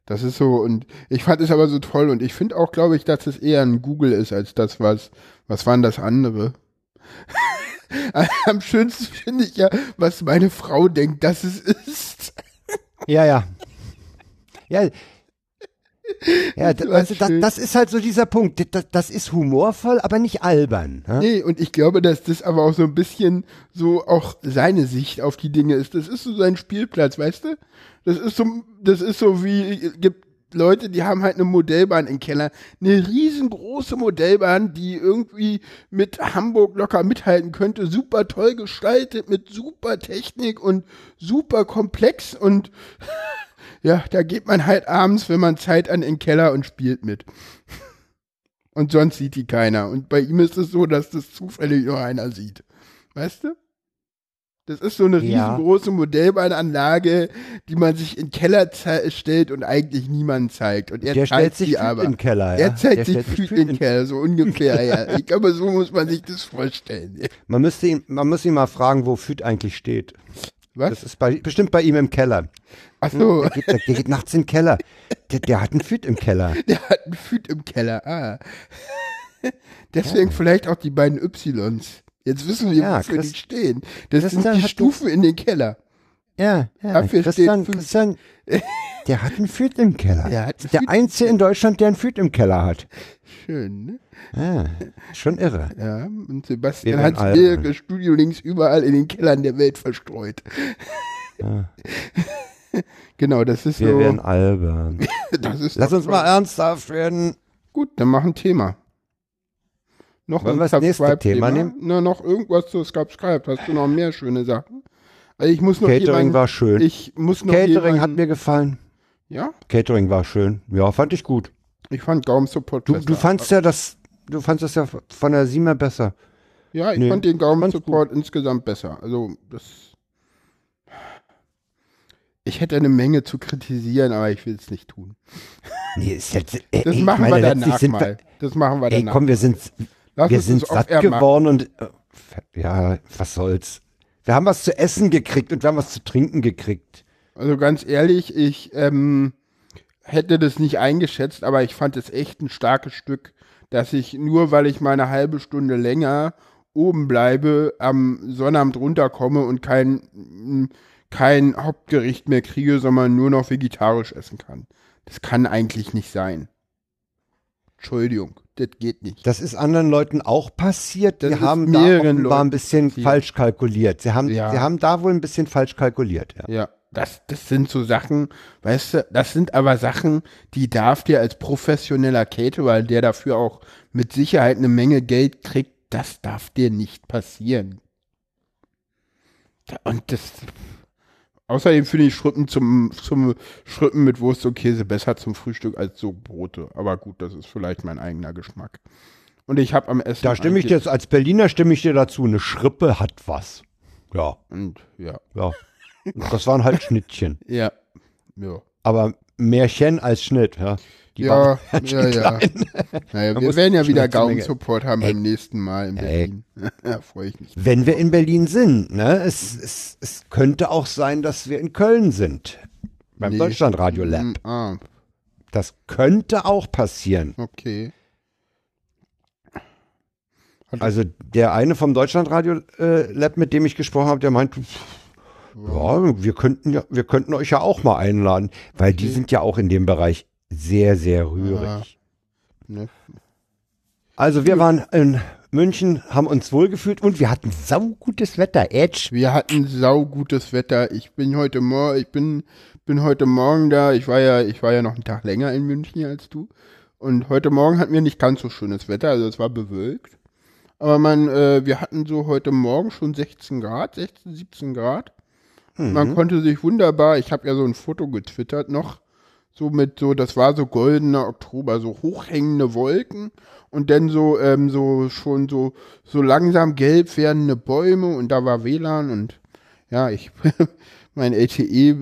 Das ist so, und ich fand es aber so toll und ich finde auch, glaube ich, dass es eher ein Google ist, als das, was, was waren das andere? Am schönsten finde ich ja, was meine Frau denkt, dass es ist. Ja, ja. Ja, ja, also das, das, ist halt so dieser Punkt. Das, das ist humorvoll, aber nicht albern. Ja? Nee, und ich glaube, dass das aber auch so ein bisschen so auch seine Sicht auf die Dinge ist. Das ist so sein Spielplatz, weißt du? Das ist so, das ist so wie, gibt Leute, die haben halt eine Modellbahn im Keller. Eine riesengroße Modellbahn, die irgendwie mit Hamburg locker mithalten könnte. Super toll gestaltet, mit super Technik und super komplex und ja, da geht man halt abends, wenn man Zeit an den Keller und spielt mit. Und sonst sieht die keiner. Und bei ihm ist es so, dass das zufällig nur einer sieht. Weißt du? Das ist so eine ja. riesengroße Modellbahnanlage, die man sich in den Keller stellt und eigentlich niemand zeigt. Und er Der zeigt sich aber. in Keller, ja. Er zeigt sich Füt in den Keller, so ungefähr, ja. Ich glaube, so muss man sich das vorstellen. Man müsste ihn, man muss ihn mal fragen, wo Füt eigentlich steht. Was? Das ist bei, bestimmt bei ihm im Keller. Ach so. Der geht, der geht nachts in den Keller. Der, der hat einen Füt im Keller. Der hat einen Füt im Keller, ah. Deswegen ja. vielleicht auch die beiden Ys. Jetzt wissen wir, ja, wofür Christ die stehen. Das Christian sind die Stufen in den Keller. Ja, ja. Dafür Christian, steht Christian, der hat einen Füt im Keller. Der, der Einzige in Deutschland, der einen Füt im Keller hat. Schön, ne? Ja, schon irre. Ja, und Sebastian hat mehrere Studio-Links überall in den Kellern der Welt verstreut. Ja. genau, das ist Wir so. Wir werden albern. Lass uns mal ernsthaft werden. Gut, dann mach ein Thema. Noch Wollen wir das nächste Thema nehmen? Na, noch irgendwas zu Subscribe. Hast du noch mehr schöne Sachen? Also ich muss noch Catering jemanden, war schön. Ich muss noch Catering jemanden, hat mir gefallen. Ja? Catering war schön. Ja, fand ich gut. Ich fand Gaum Support du, besser. Du fandst ja das, du fandst das ja von der Sima besser. Ja, ich nee, fand den Gaum Support gut. insgesamt besser. Also das. Ich hätte eine Menge zu kritisieren, aber ich will es nicht tun. Nee, ist jetzt, äh, das ey, machen meine, wir danach mal. Das machen wir danach. Ey, komm, wir sind, Lass wir sind satt geworden und äh, ja, was soll's. Wir haben was zu essen gekriegt und wir haben was zu trinken gekriegt. Also ganz ehrlich, ich ähm, hätte das nicht eingeschätzt, aber ich fand es echt ein starkes Stück, dass ich nur, weil ich mal eine halbe Stunde länger oben bleibe, am Sonnabend runterkomme und kein, kein Hauptgericht mehr kriege, sondern nur noch vegetarisch essen kann. Das kann eigentlich nicht sein. Entschuldigung, das geht nicht. Das ist anderen Leuten auch passiert. Das die haben da offenbar ein bisschen passiert. falsch kalkuliert. Sie haben, ja. sie haben da wohl ein bisschen falsch kalkuliert. Ja. ja das, das sind so Sachen, weißt du, das sind aber Sachen, die darf dir als professioneller Caterer, der dafür auch mit Sicherheit eine Menge Geld kriegt, das darf dir nicht passieren. Und das, außerdem finde ich Schrippen zum, zum Schrippen mit Wurst und Käse besser zum Frühstück als so Brote. Aber gut, das ist vielleicht mein eigener Geschmack. Und ich habe am Essen. Da stimme ich dir jetzt als Berliner stimme ich dir dazu. Eine Schrippe hat was. Ja. Und ja. Ja. Das waren halt Schnittchen. ja. Ja. Aber Märchen als Schnitt, ja. Die ja, ja, ja. naja, wir werden ja wieder Gaumen-Support haben beim nächsten Mal in Berlin. ja, freue ich mich. Wenn wir in Berlin sind, ne? Es, es, es könnte auch sein, dass wir in Köln sind. Beim nee. Deutschlandradio Lab. Mm, ah. Das könnte auch passieren. Okay. Also der eine vom Deutschlandradio äh, Lab, mit dem ich gesprochen habe, der meint, ja, wir könnten ja, wir könnten euch ja auch mal einladen, weil die sind ja auch in dem Bereich sehr, sehr rührig. Ne. Also wir waren in München, haben uns wohlgefühlt und wir hatten saugutes Wetter. Edge. Wir hatten saugutes Wetter. Ich bin heute Morgen, ich bin, bin heute Morgen da. Ich war ja, ich war ja noch einen Tag länger in München als du. Und heute Morgen hatten wir nicht ganz so schönes Wetter, also es war bewölkt. Aber man, äh, wir hatten so heute Morgen schon 16 Grad, 16, 17 Grad. Mhm. Man konnte sich wunderbar, ich habe ja so ein Foto getwittert noch, so mit so, das war so goldener Oktober, so hochhängende Wolken und dann so, ähm, so schon so, so langsam gelb werdende Bäume und da war WLAN und ja, ich, mein LTE,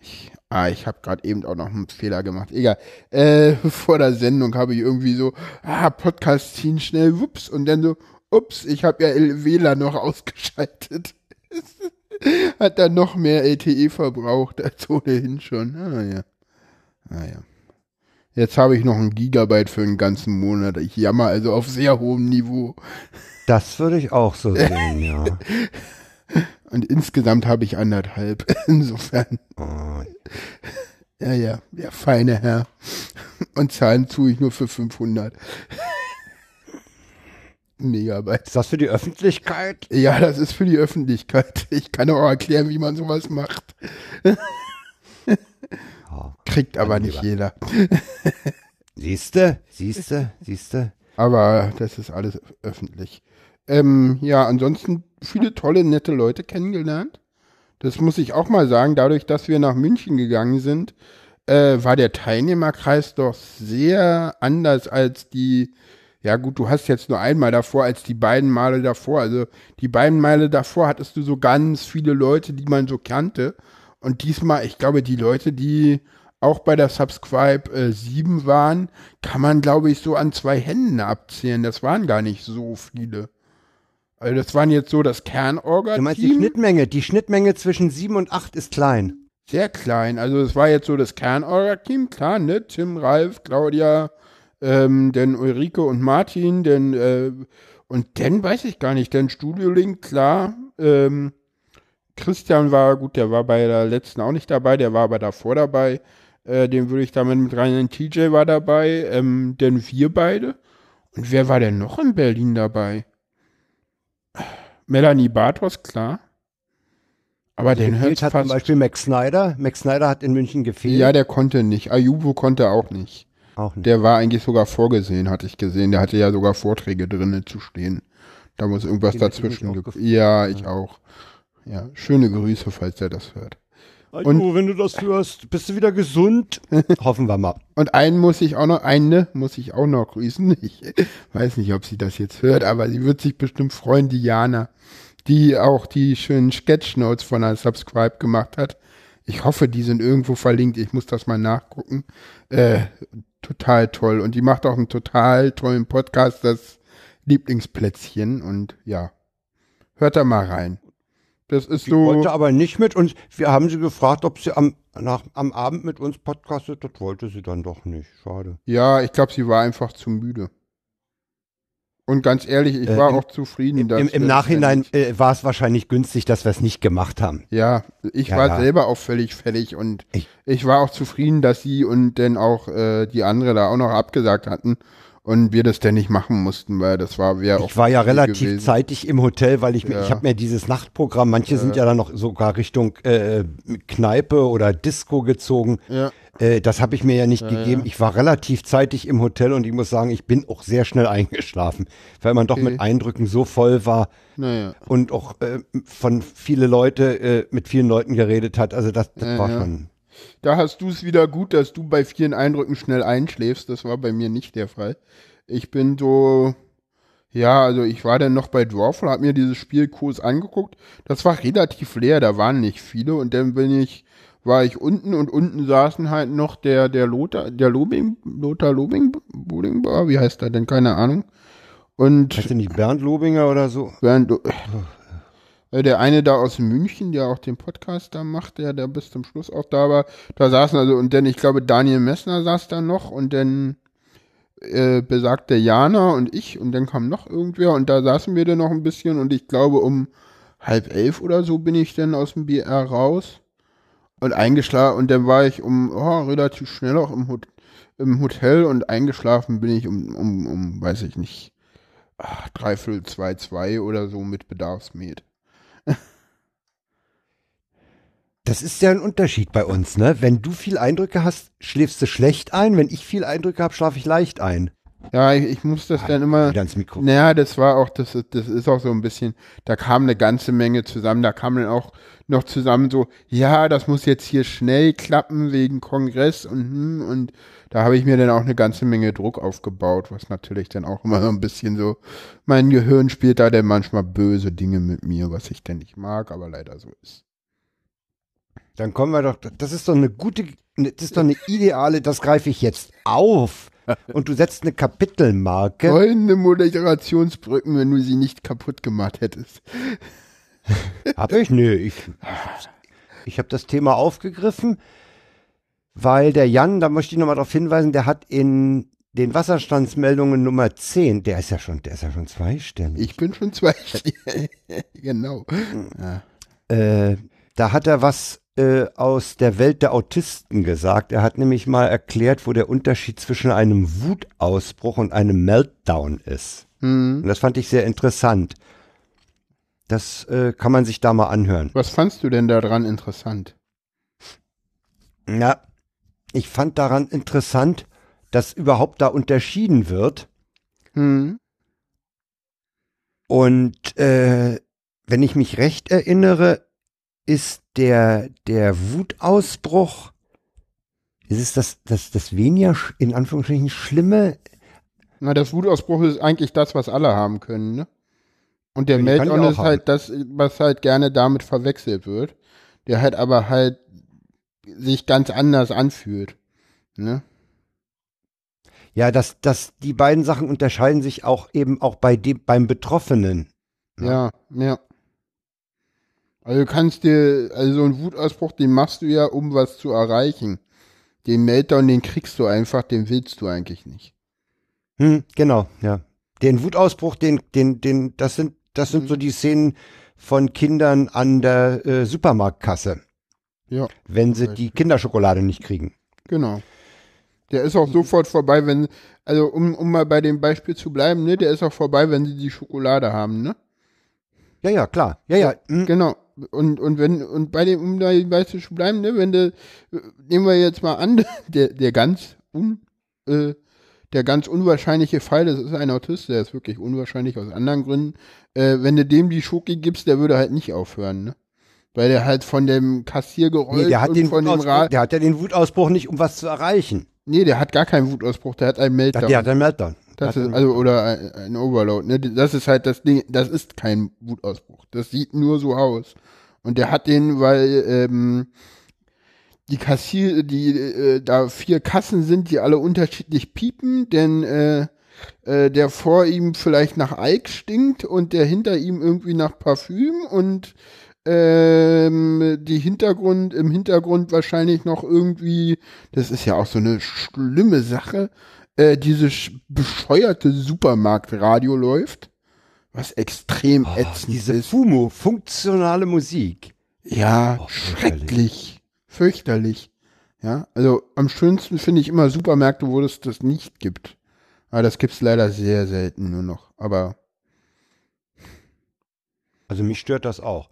ich, ah, ich habe gerade eben auch noch einen Fehler gemacht. Egal. Äh, vor der Sendung habe ich irgendwie so, ah, Podcast ziehen schnell, wups, und dann so, ups, ich habe ja WLAN noch ausgeschaltet. Hat dann noch mehr LTE verbraucht als ohnehin schon. Ah ja. Ah ja. Jetzt habe ich noch ein Gigabyte für einen ganzen Monat. Ich jammer also auf sehr hohem Niveau. Das würde ich auch so sehen, ja. Und insgesamt habe ich anderthalb. Insofern. Oh. Ja, ja, der feine Herr. Und zahlen tue ich nur für 500. Megabyte. Ist das für die Öffentlichkeit? Ja, das ist für die Öffentlichkeit. Ich kann auch erklären, wie man sowas macht. Oh, Kriegt aber nicht jeder. Siehste, siehste, siehste. Aber das ist alles öffentlich. Ähm, ja, ansonsten viele tolle, nette Leute kennengelernt. Das muss ich auch mal sagen. Dadurch, dass wir nach München gegangen sind, äh, war der Teilnehmerkreis doch sehr anders als die ja gut, du hast jetzt nur einmal davor als die beiden Male davor. Also die beiden Male davor hattest du so ganz viele Leute, die man so kannte. Und diesmal, ich glaube, die Leute, die auch bei der Subscribe äh, 7 waren, kann man, glaube ich, so an zwei Händen abzählen. Das waren gar nicht so viele. Also das waren jetzt so das Kernorga. Du meinst die Schnittmenge? Die Schnittmenge zwischen 7 und 8 ist klein. Sehr klein. Also es war jetzt so das Kernorga-Team, klar, ne? Tim, Ralf, Claudia, ähm, denn Ulrike und Martin, denn äh, und dann weiß ich gar nicht, denn Studio Link, klar, ähm, Christian war, gut, der war bei der letzten auch nicht dabei, der war aber davor dabei, äh, den würde ich damit mit rein, TJ war dabei, ähm, denn wir beide. Und wer war denn noch in Berlin dabei? Melanie Bartos, klar. Aber also den hört hat fast zum Beispiel Max Snyder. Max Snyder hat in München gefehlt. Ja, der konnte nicht. Ayubo konnte auch nicht. Auch nicht. Der war eigentlich sogar vorgesehen, hatte ich gesehen. Der hatte ja sogar Vorträge drinnen zu stehen. Da muss irgendwas Den dazwischen. Ja, ich ja. auch. Ja, schöne Grüße, falls er das hört. Und wenn du das hörst, bist du wieder gesund? Hoffen wir mal. Und einen muss ich auch noch, eine muss ich auch noch grüßen. Ich weiß nicht, ob sie das jetzt hört, aber sie wird sich bestimmt freuen, Diana, die auch die schönen Sketchnotes von der Subscribe gemacht hat. Ich hoffe, die sind irgendwo verlinkt. Ich muss das mal nachgucken. Äh, total toll. Und die macht auch einen total tollen Podcast, das Lieblingsplätzchen. Und ja, hört da mal rein. Das ist die so. wollte aber nicht mit uns. Wir haben sie gefragt, ob sie am, nach, am Abend mit uns podcastet. Das wollte sie dann doch nicht. Schade. Ja, ich glaube, sie war einfach zu müde. Und ganz ehrlich, ich äh, war im, auch zufrieden. Im, im Nachhinein äh, war es wahrscheinlich günstig, dass wir es nicht gemacht haben. Ja, ich ja, war ja. selber auch völlig fertig und ich, ich, war auch zufrieden, dass sie und dann auch äh, die andere da auch noch abgesagt hatten und wir das denn nicht machen mussten, weil das war wäre auch. Ich war ja relativ gewesen. zeitig im Hotel, weil ich mir, ja. ich habe mir dieses Nachtprogramm, manche sind ja dann noch sogar Richtung äh, Kneipe oder Disco gezogen. Ja. Äh, das habe ich mir ja nicht ja, gegeben. Ja. Ich war relativ zeitig im Hotel und ich muss sagen, ich bin auch sehr schnell eingeschlafen, weil man okay. doch mit Eindrücken so voll war naja. und auch äh, von viele Leute äh, mit vielen Leuten geredet hat. Also das, das war schon. Da hast du es wieder gut, dass du bei vielen Eindrücken schnell einschläfst. Das war bei mir nicht der Fall. Ich bin so, ja, also ich war dann noch bei Dwarfle, habe mir dieses Spiel Kurs angeguckt. Das war relativ leer, da waren nicht viele und dann bin ich war ich unten und unten saßen halt noch der, der Lothar, der Lobing, Lothar Lobing, Bodingbar, wie heißt er denn? Keine Ahnung. Und. Heißt der nicht Bernd Lobinger oder so? Bernd, äh, der eine da aus München, der auch den Podcast da macht, der, der bis zum Schluss auch da war, da saßen also, und dann, ich glaube, Daniel Messner saß da noch und dann, äh, besagte Jana und ich und dann kam noch irgendwer und da saßen wir dann noch ein bisschen und ich glaube um halb elf oder so bin ich dann aus dem BR raus und eingeschlafen und dann war ich um oh, relativ schnell auch im, Hot im Hotel und eingeschlafen bin ich um, um, um weiß ich nicht, ach, dreiviertel zwei, zwei oder so mit Bedarfsmed. Das ist ja ein Unterschied bei uns, ne? Wenn du viel Eindrücke hast, schläfst du schlecht ein. Wenn ich viel Eindrücke habe, schlafe ich leicht ein. Ja, ich, ich muss das dann immer. Wieder ins Mikro. Naja, das war auch, das, ist- das ist auch so ein bisschen, da kam eine ganze Menge zusammen, da kam dann auch noch zusammen so, ja, das muss jetzt hier schnell klappen wegen Kongress und hm, und da habe ich mir dann auch eine ganze Menge Druck aufgebaut, was natürlich dann auch immer so ein bisschen so, mein Gehirn spielt da dann manchmal böse Dinge mit mir, was ich denn nicht mag, aber leider so ist. Dann kommen wir doch, das ist doch eine gute, das ist doch eine ideale, das greife ich jetzt auf. Und du setzt eine Kapitelmarke. Goldene Moderationsbrücken, wenn du sie nicht kaputt gemacht hättest. Hab ich? Nö, ich, ich habe das Thema aufgegriffen, weil der Jan, da möchte ich nochmal darauf hinweisen, der hat in den Wasserstandsmeldungen Nummer 10, der ist ja schon, der ist ja schon zweistellig. Ich bin schon zwei. genau. Äh, da hat er was äh, aus der Welt der Autisten gesagt. Er hat nämlich mal erklärt, wo der Unterschied zwischen einem Wutausbruch und einem Meltdown ist. Hm. Und das fand ich sehr interessant. Das äh, kann man sich da mal anhören. Was fandst du denn daran interessant? Ja, ich fand daran interessant, dass überhaupt da unterschieden wird. Hm. Und äh, wenn ich mich recht erinnere, ist der, der Wutausbruch, ist es das, das, das weniger, in Anführungsstrichen, Schlimme? Na, das Wutausbruch ist eigentlich das, was alle haben können, ne? Und der Meltdown ist halt das, was halt gerne damit verwechselt wird. Der halt aber halt sich ganz anders anfühlt. Ne? Ja, dass, dass die beiden Sachen unterscheiden sich auch eben auch bei dem, beim Betroffenen. Ja, ja. Also du kannst dir, also so einen Wutausbruch, den machst du ja, um was zu erreichen. Den Meltdown, den kriegst du einfach, den willst du eigentlich nicht. Hm, genau, ja. Den Wutausbruch, den, den, den, das sind, das sind so die Szenen von Kindern an der äh, Supermarktkasse, Ja, wenn sie die Kinderschokolade nicht kriegen. genau. Der ist auch sofort vorbei, wenn, also um, um mal bei dem Beispiel zu bleiben, ne, der ist auch vorbei, wenn sie die Schokolade haben, ne? Ja, ja, klar. Ja, ja. hm. Genau. Und, und wenn, und bei dem, um da weißt du zu bleiben, ne, wenn du, nehmen wir jetzt mal an, der, der ganz un, äh, der ganz unwahrscheinliche Fall, das ist ein Autist, der ist wirklich unwahrscheinlich aus anderen Gründen, äh, wenn du dem die Schoki gibst, der würde halt nicht aufhören, ne? Weil der halt von dem Kassiergeräusch Nee, der hat, den von dem Rad, der hat ja den Wutausbruch nicht, um was zu erreichen. nee, der hat gar keinen Wutausbruch, der hat einen Meltdown. Der hat einen Meltdown. Das ist, also, oder ein, ein Overload, ne? Das ist halt das Ding, das ist kein Wutausbruch. Das sieht nur so aus. Und der hat den, weil ähm, die Kassier, die äh, da vier Kassen sind, die alle unterschiedlich piepen, denn äh, äh, der vor ihm vielleicht nach Alk stinkt und der hinter ihm irgendwie nach Parfüm und ähm, die Hintergrund, im Hintergrund wahrscheinlich noch irgendwie, das ist ja auch so eine schlimme Sache, äh, diese sch- bescheuerte Supermarktradio läuft, was extrem Oh, ätzend diese ist. FUMO, funktionale Musik. Ja, Oh, schrecklich, fürchterlich. Ja, also am schönsten finde ich immer Supermärkte, wo es das nicht gibt. Aber das gibt's leider sehr selten nur noch. Aber Also mich stört das auch.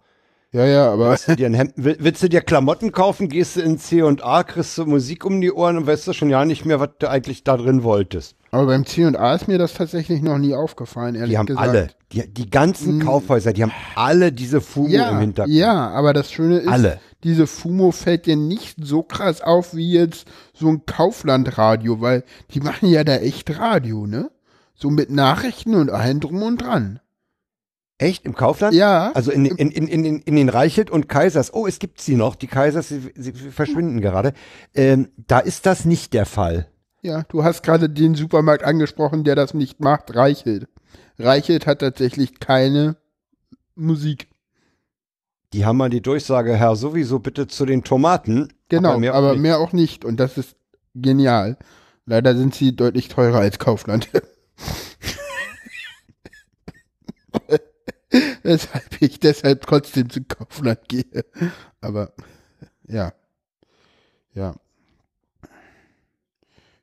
Ja, ja, aber Willst du dir, Hemd, will- willst du dir Klamotten kaufen, gehst du in C&A, kriegst du Musik um die Ohren und weißt du schon ja nicht mehr, was du eigentlich da drin wolltest. aber beim C&A ist mir das tatsächlich noch nie aufgefallen, ehrlich Die haben gesagt. alle, die, die ganzen Kaufhäuser, die haben alle diese FUMO im Ja, Hintergrund. ja, aber das Schöne ist, Alle. diese Fumo fällt dir nicht so krass auf wie jetzt so ein Kauflandradio, weil die machen ja da echt Radio, ne? So mit Nachrichten und allem drum und dran. Echt? Im Kaufland? Ja. Also in, in, in, in, in, den Reichelt und Kaisers. Oh, es gibt sie noch. Die Kaisers, sie, sie verschwinden gerade. Ähm, da ist das nicht der Fall. Ja, du hast gerade den Supermarkt angesprochen, der das nicht macht, Reichelt. Reichelt hat tatsächlich keine Musik. Die haben mal die Durchsage, Herr, sowieso bitte zu den Tomaten. Genau, aber, mehr auch mehr, nicht. auch nicht. Und das ist genial. Leider sind sie deutlich teurer als Kaufland. Weshalb ich deshalb trotzdem zu Kaufland gehe. Aber ja. Ja.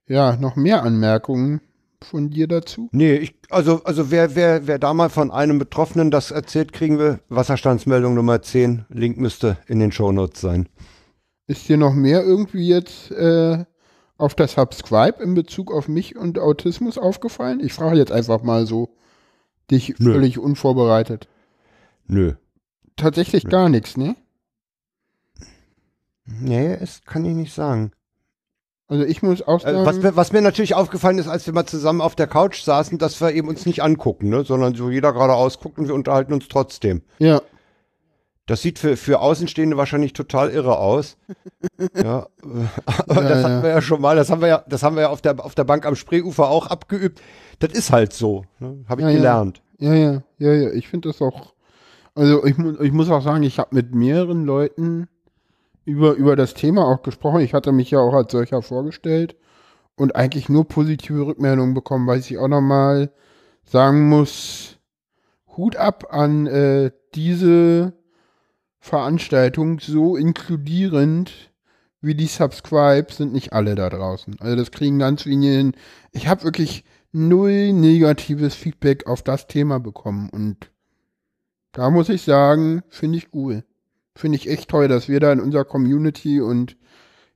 Ja, noch mehr Anmerkungen von dir dazu? Nee, ich, also, also wer, wer, wer da mal von einem Betroffenen das erzählt kriegen will, Wasserstandsmeldung Nummer 10, Link müsste in den Shownotes sein. Ist dir noch mehr irgendwie jetzt äh, auf der Subscribe in Bezug auf mich und Autismus aufgefallen? Ich frage jetzt einfach mal so, dich Nö. völlig unvorbereitet. Nö. Tatsächlich gar nichts, ne? Nee, es kann ich nicht sagen. Also ich muss auch Äh, sagen, was, mir- was mir natürlich aufgefallen ist, als wir mal zusammen auf der Couch saßen, dass wir eben uns nicht angucken, ne? sondern so jeder geradeaus guckt und wir unterhalten uns trotzdem. ja, Das sieht für, für Außenstehende wahrscheinlich total irre aus. ja, äh, aber Ja, das ja. hatten wir ja schon mal, das haben wir ja, das haben wir ja auf der, auf der Bank am Spreeufer auch abgeübt. Das ist halt so, ne? habe ich ja. gelernt. ja, ja, ja, ja. Ich finde das auch. Also ich, ich muss auch sagen, ich habe mit mehreren Leuten über, über das Thema auch gesprochen. Ich hatte mich ja auch als solcher vorgestellt und eigentlich nur positive Rückmeldungen bekommen, weil ich auch nochmal sagen muss, Hut ab an äh, diese Veranstaltung, so inkludierend wie die Subscribes sind nicht alle da draußen. Also das kriegen ganz wenige hin. Ich habe wirklich null negatives Feedback auf das Thema bekommen und da muss ich sagen, finde ich cool. Finde ich echt toll, dass wir da in unserer Community und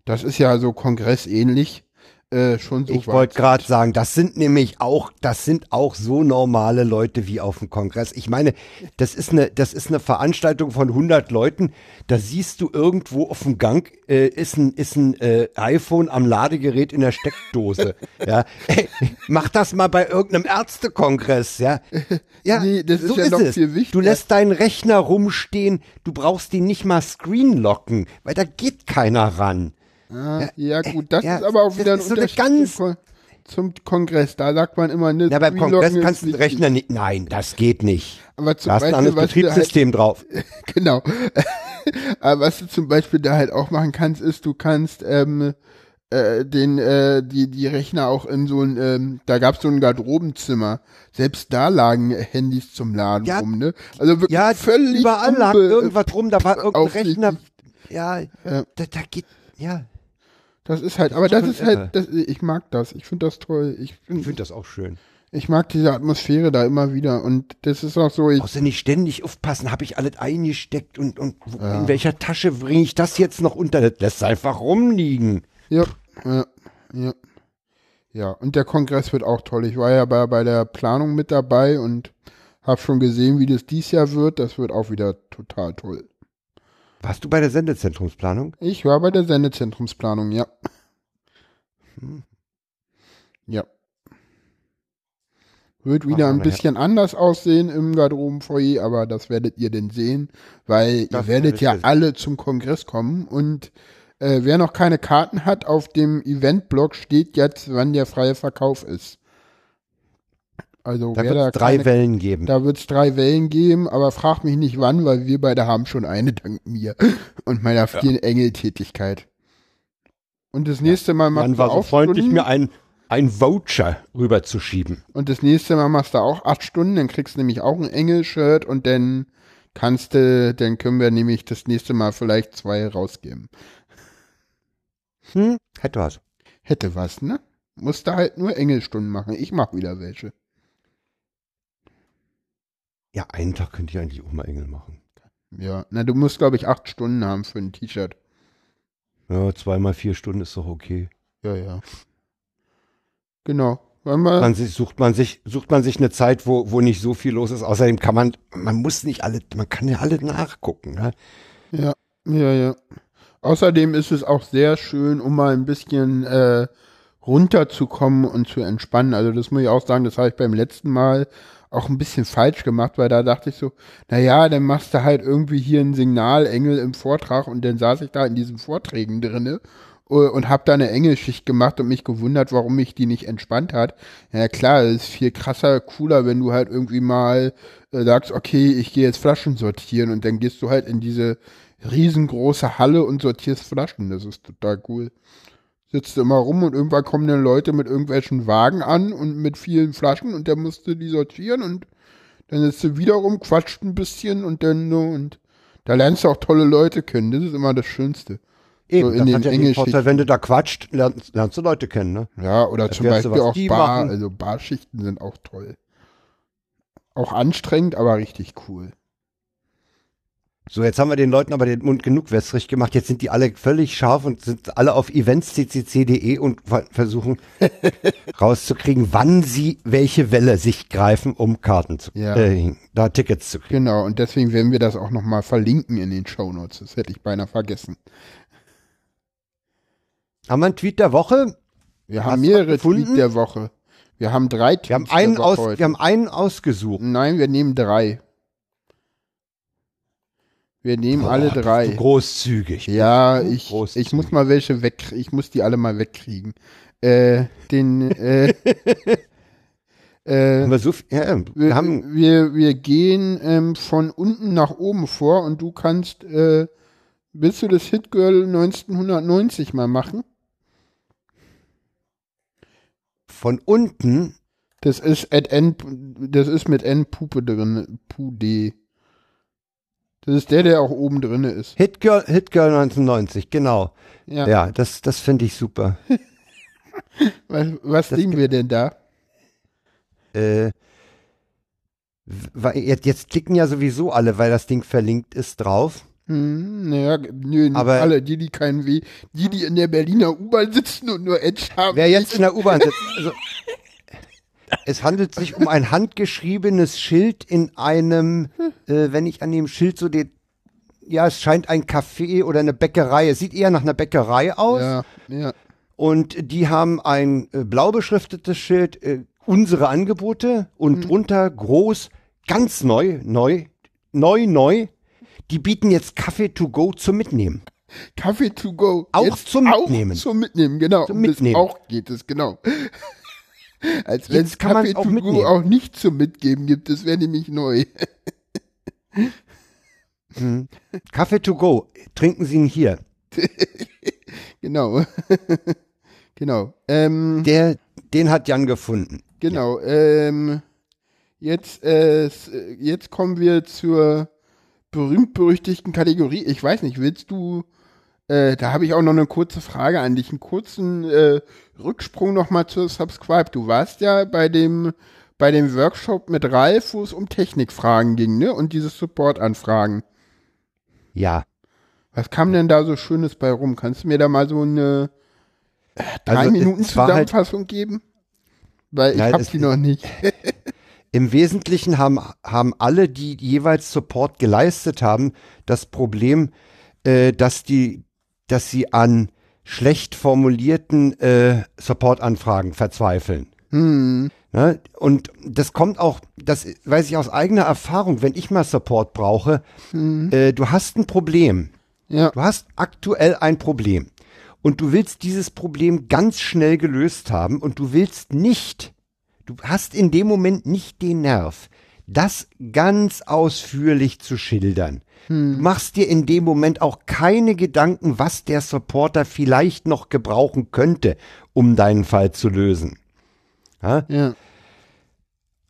das ist ja so kongressähnlich äh, schon so Ich wollte gerade sagen, das sind nämlich auch, das sind auch so normale Leute wie auf dem Kongress. Ich meine, das ist eine, das ist eine Veranstaltung von 100 Leuten. Da siehst du irgendwo auf dem Gang äh, ist ein, ist ein äh, iPhone am Ladegerät in der Steckdose. ja, Ey, mach das mal bei irgendeinem Ärztekongress. Ja, ja, Nee, das ist so ja noch es. viel wichtiger. Du lässt deinen Rechner rumstehen. Du brauchst ihn nicht mal screenlocken, weil da geht keiner ran. Ah, ja, gut, das ja, ist aber auch wieder ein so Unterschied ganz- zum, Kon zum Kongress. Da sagt man immer, ne, Na, beim Kongress kannst du den. Rechner nicht. Nein, das geht nicht. Aber zum Da hast du ein Beispiel, anderes du halt, Betriebssystem drauf. genau. Aber was du zum Beispiel da halt auch machen kannst, ist, du kannst ähm, äh, den äh, die die Rechner auch in so ein ähm, da gab's so ein Garderobenzimmer. Selbst da lagen Handys zum Laden Ja, rum, ne? Also wirklich Ja, völlig überall lag irgendwas rum, da war irgendein. Rechner. Ja, Ja. Da, da geht, ja, Das ist halt, aber das schon ist halt, das, ich mag das. Ich finde das toll. Ich finde finde das auch schön. ich mag diese Atmosphäre da immer wieder und das ist auch so, ich, Brauchst du nicht ständig aufpassen, habe ich alles eingesteckt und, und wo, in welcher Tasche bringe ich das jetzt noch unter? Das lässt einfach rumliegen. ja, ja, ja. Ja, und der Kongress wird auch toll. Ich war ja bei, bei der Planung mit dabei und habe schon gesehen, wie das dies Jahr wird. Das wird auch wieder total toll. Warst du bei der Sendezentrumsplanung? Ich war bei der Sendezentrumsplanung, ja. Ja. Wird wieder Ach, ein na ja. bisschen anders aussehen im Garderobenfoyer, aber das werdet ihr denn sehen, weil Das ihr werdet ja alle zum Kongress kommen und äh, wer noch keine Karten hat, auf dem Eventblog steht jetzt, wann der freie Verkauf ist. Also Da wird es drei keine, Wellen geben. da wird es drei Wellen geben, aber frag mich nicht wann, weil wir beide haben schon eine dank mir und meiner vielen Engeltätigkeit. Und das nächste Mal machst Dann du war so auch freundlich, Stunden, mir ein, ein Voucher rüberzuschieben. und das nächste Mal machst du auch acht Stunden, dann kriegst du nämlich auch ein Engel-Shirt und dann kannst du, dann können wir nämlich das nächste Mal vielleicht zwei rausgeben. Hm? Hätte was. Hätte was, ne? Musste halt nur Engelstunden machen. Ich mach wieder welche. Ja, einen Tag könnte ich eigentlich auch mal Engel machen. Ja, na, du musst, glaube ich, acht Stunden haben für ein T-Shirt. Ja, zweimal vier Stunden ist doch okay. Ja, ja. Genau. Man sich, sucht man sich, sucht man sich eine Zeit, wo, wo nicht so viel los ist. Außerdem kann man, man muss nicht alle, man kann ja alle nachgucken. Ne? Ja, ja, ja. Außerdem ist es auch sehr schön, um mal ein bisschen äh, runterzukommen und zu entspannen. Also das muss ich auch sagen, das habe ich beim letzten Mal auch ein bisschen falsch gemacht, weil da dachte ich so, na ja, dann machst du halt irgendwie hier ein Signalengel im Vortrag und dann saß ich da in diesen Vorträgen drinne äh, und habe da eine Engelschicht gemacht und mich gewundert, warum mich die nicht entspannt hat. Ja klar, es ist viel krasser, cooler, wenn du halt irgendwie mal äh, sagst, okay, ich gehe jetzt Flaschen sortieren und dann gehst du halt in diese riesengroße Halle und sortierst Flaschen. Das ist total cool. Sitzt du immer rum und irgendwann kommen dann Leute mit irgendwelchen Wagen an und mit vielen Flaschen und dann musst du die sortieren und dann sitzt du wieder rum, quatscht ein bisschen und dann so und da lernst du auch tolle Leute kennen. Das ist immer das Schönste. Eben, in das den hat ja. Vorteil, wenn du da quatscht, lernst, lernst du Leute kennen, ne? Ja, oder zum Erfährst du, Beispiel auch Bar, machen. also Barschichten sind auch toll. Auch anstrengend, aber richtig cool. So, jetzt haben wir den Leuten aber den Mund genug wässrig gemacht. Jetzt sind die alle völlig scharf und sind alle auf eventsccc.de und versuchen rauszukriegen, wann sie welche Welle sich greifen, um Karten zu, ja. äh, da Tickets zu kriegen. Genau, und deswegen werden wir das auch nochmal verlinken in den Show Notes. Das hätte ich beinahe vergessen. Haben wir einen Tweet der Woche? Wir haben mehrere Tweets der Woche. Wir haben drei Tweets wir haben einen aus, heute. Wir haben einen ausgesucht. Nein, wir nehmen drei. Wir nehmen Boah, alle drei. großzügig. Ja, ich, großzügig. ich muss mal welche weg, ich muss die alle mal wegkriegen. Äh, den, äh, äh, wir, so, ja, wir, haben wir, wir gehen ähm, von unten nach oben vor und du kannst, äh, willst du das Hit Girl 1990 mal machen? Von unten? Das ist at N, das ist mit N Pupe drin, Pude. Das ist der, der auch oben drin ist. Hit Girl, Hit Girl 1990, genau. Ja, ja das, das finde ich super. was was singen wir denn da? Äh, jetzt, jetzt klicken ja sowieso alle, weil das Ding verlinkt ist drauf. Hm, naja, nö, aber alle, die, die keinen Weh, die, die in der Berliner U-Bahn sitzen und nur Edge haben. Wer jetzt in der U-Bahn sitzt, also, es handelt sich um ein handgeschriebenes Schild in einem, äh, wenn ich an dem Schild so den, ja, es scheint ein Café oder eine Bäckerei. Es sieht eher nach einer Bäckerei aus. Ja, ja. Und die haben ein äh, blau beschriftetes Schild, äh, unsere Angebote und mhm. drunter groß, ganz neu, neu, neu, neu. Die bieten jetzt Kaffee to go zum Mitnehmen. Kaffee to go. Auch jetzt zum Mitnehmen. Auch zum Mitnehmen, genau. Zum Mitnehmen. auch geht es, genau. Als wenn es Kaffee auch, auch nicht zum Mitgeben gibt. Das wäre nämlich neu. hm. Kaffee to go. Trinken Sie ihn hier. genau. genau. Ähm, Der, den hat Jan gefunden. Genau. Ja. Ähm, jetzt, äh, jetzt kommen wir zur berühmt-berüchtigten Kategorie. Ich weiß nicht, willst du äh, da habe ich auch noch eine kurze Frage an dich, einen kurzen äh, Rücksprung nochmal zur Subscribe. Du warst ja bei dem bei dem Workshop mit Ralf, wo es um Technikfragen ging, ne? Und diese Support-Anfragen. Ja. Was kam denn da so Schönes bei rum? Kannst du mir da mal so eine äh, drei also Minuten halt Zusammenfassung halt, geben? Weil ich habe die noch nicht. Im Wesentlichen haben, haben alle, die jeweils Support geleistet haben, das Problem, äh, dass die dass sie an schlecht formulierten äh, Support-Anfragen verzweifeln. Hm. Ne? Und das kommt auch, das weiß ich aus eigener Erfahrung, wenn ich mal Support brauche, hm. äh, du hast ein Problem. Ja. Du hast aktuell ein Problem. Und du willst dieses Problem ganz schnell gelöst haben und du willst nicht, du hast in dem Moment nicht den Nerv, das ganz ausführlich zu schildern. Hm. Du machst dir in dem Moment auch keine Gedanken, was der Supporter vielleicht noch gebrauchen könnte, um deinen Fall zu lösen. Ja? ja.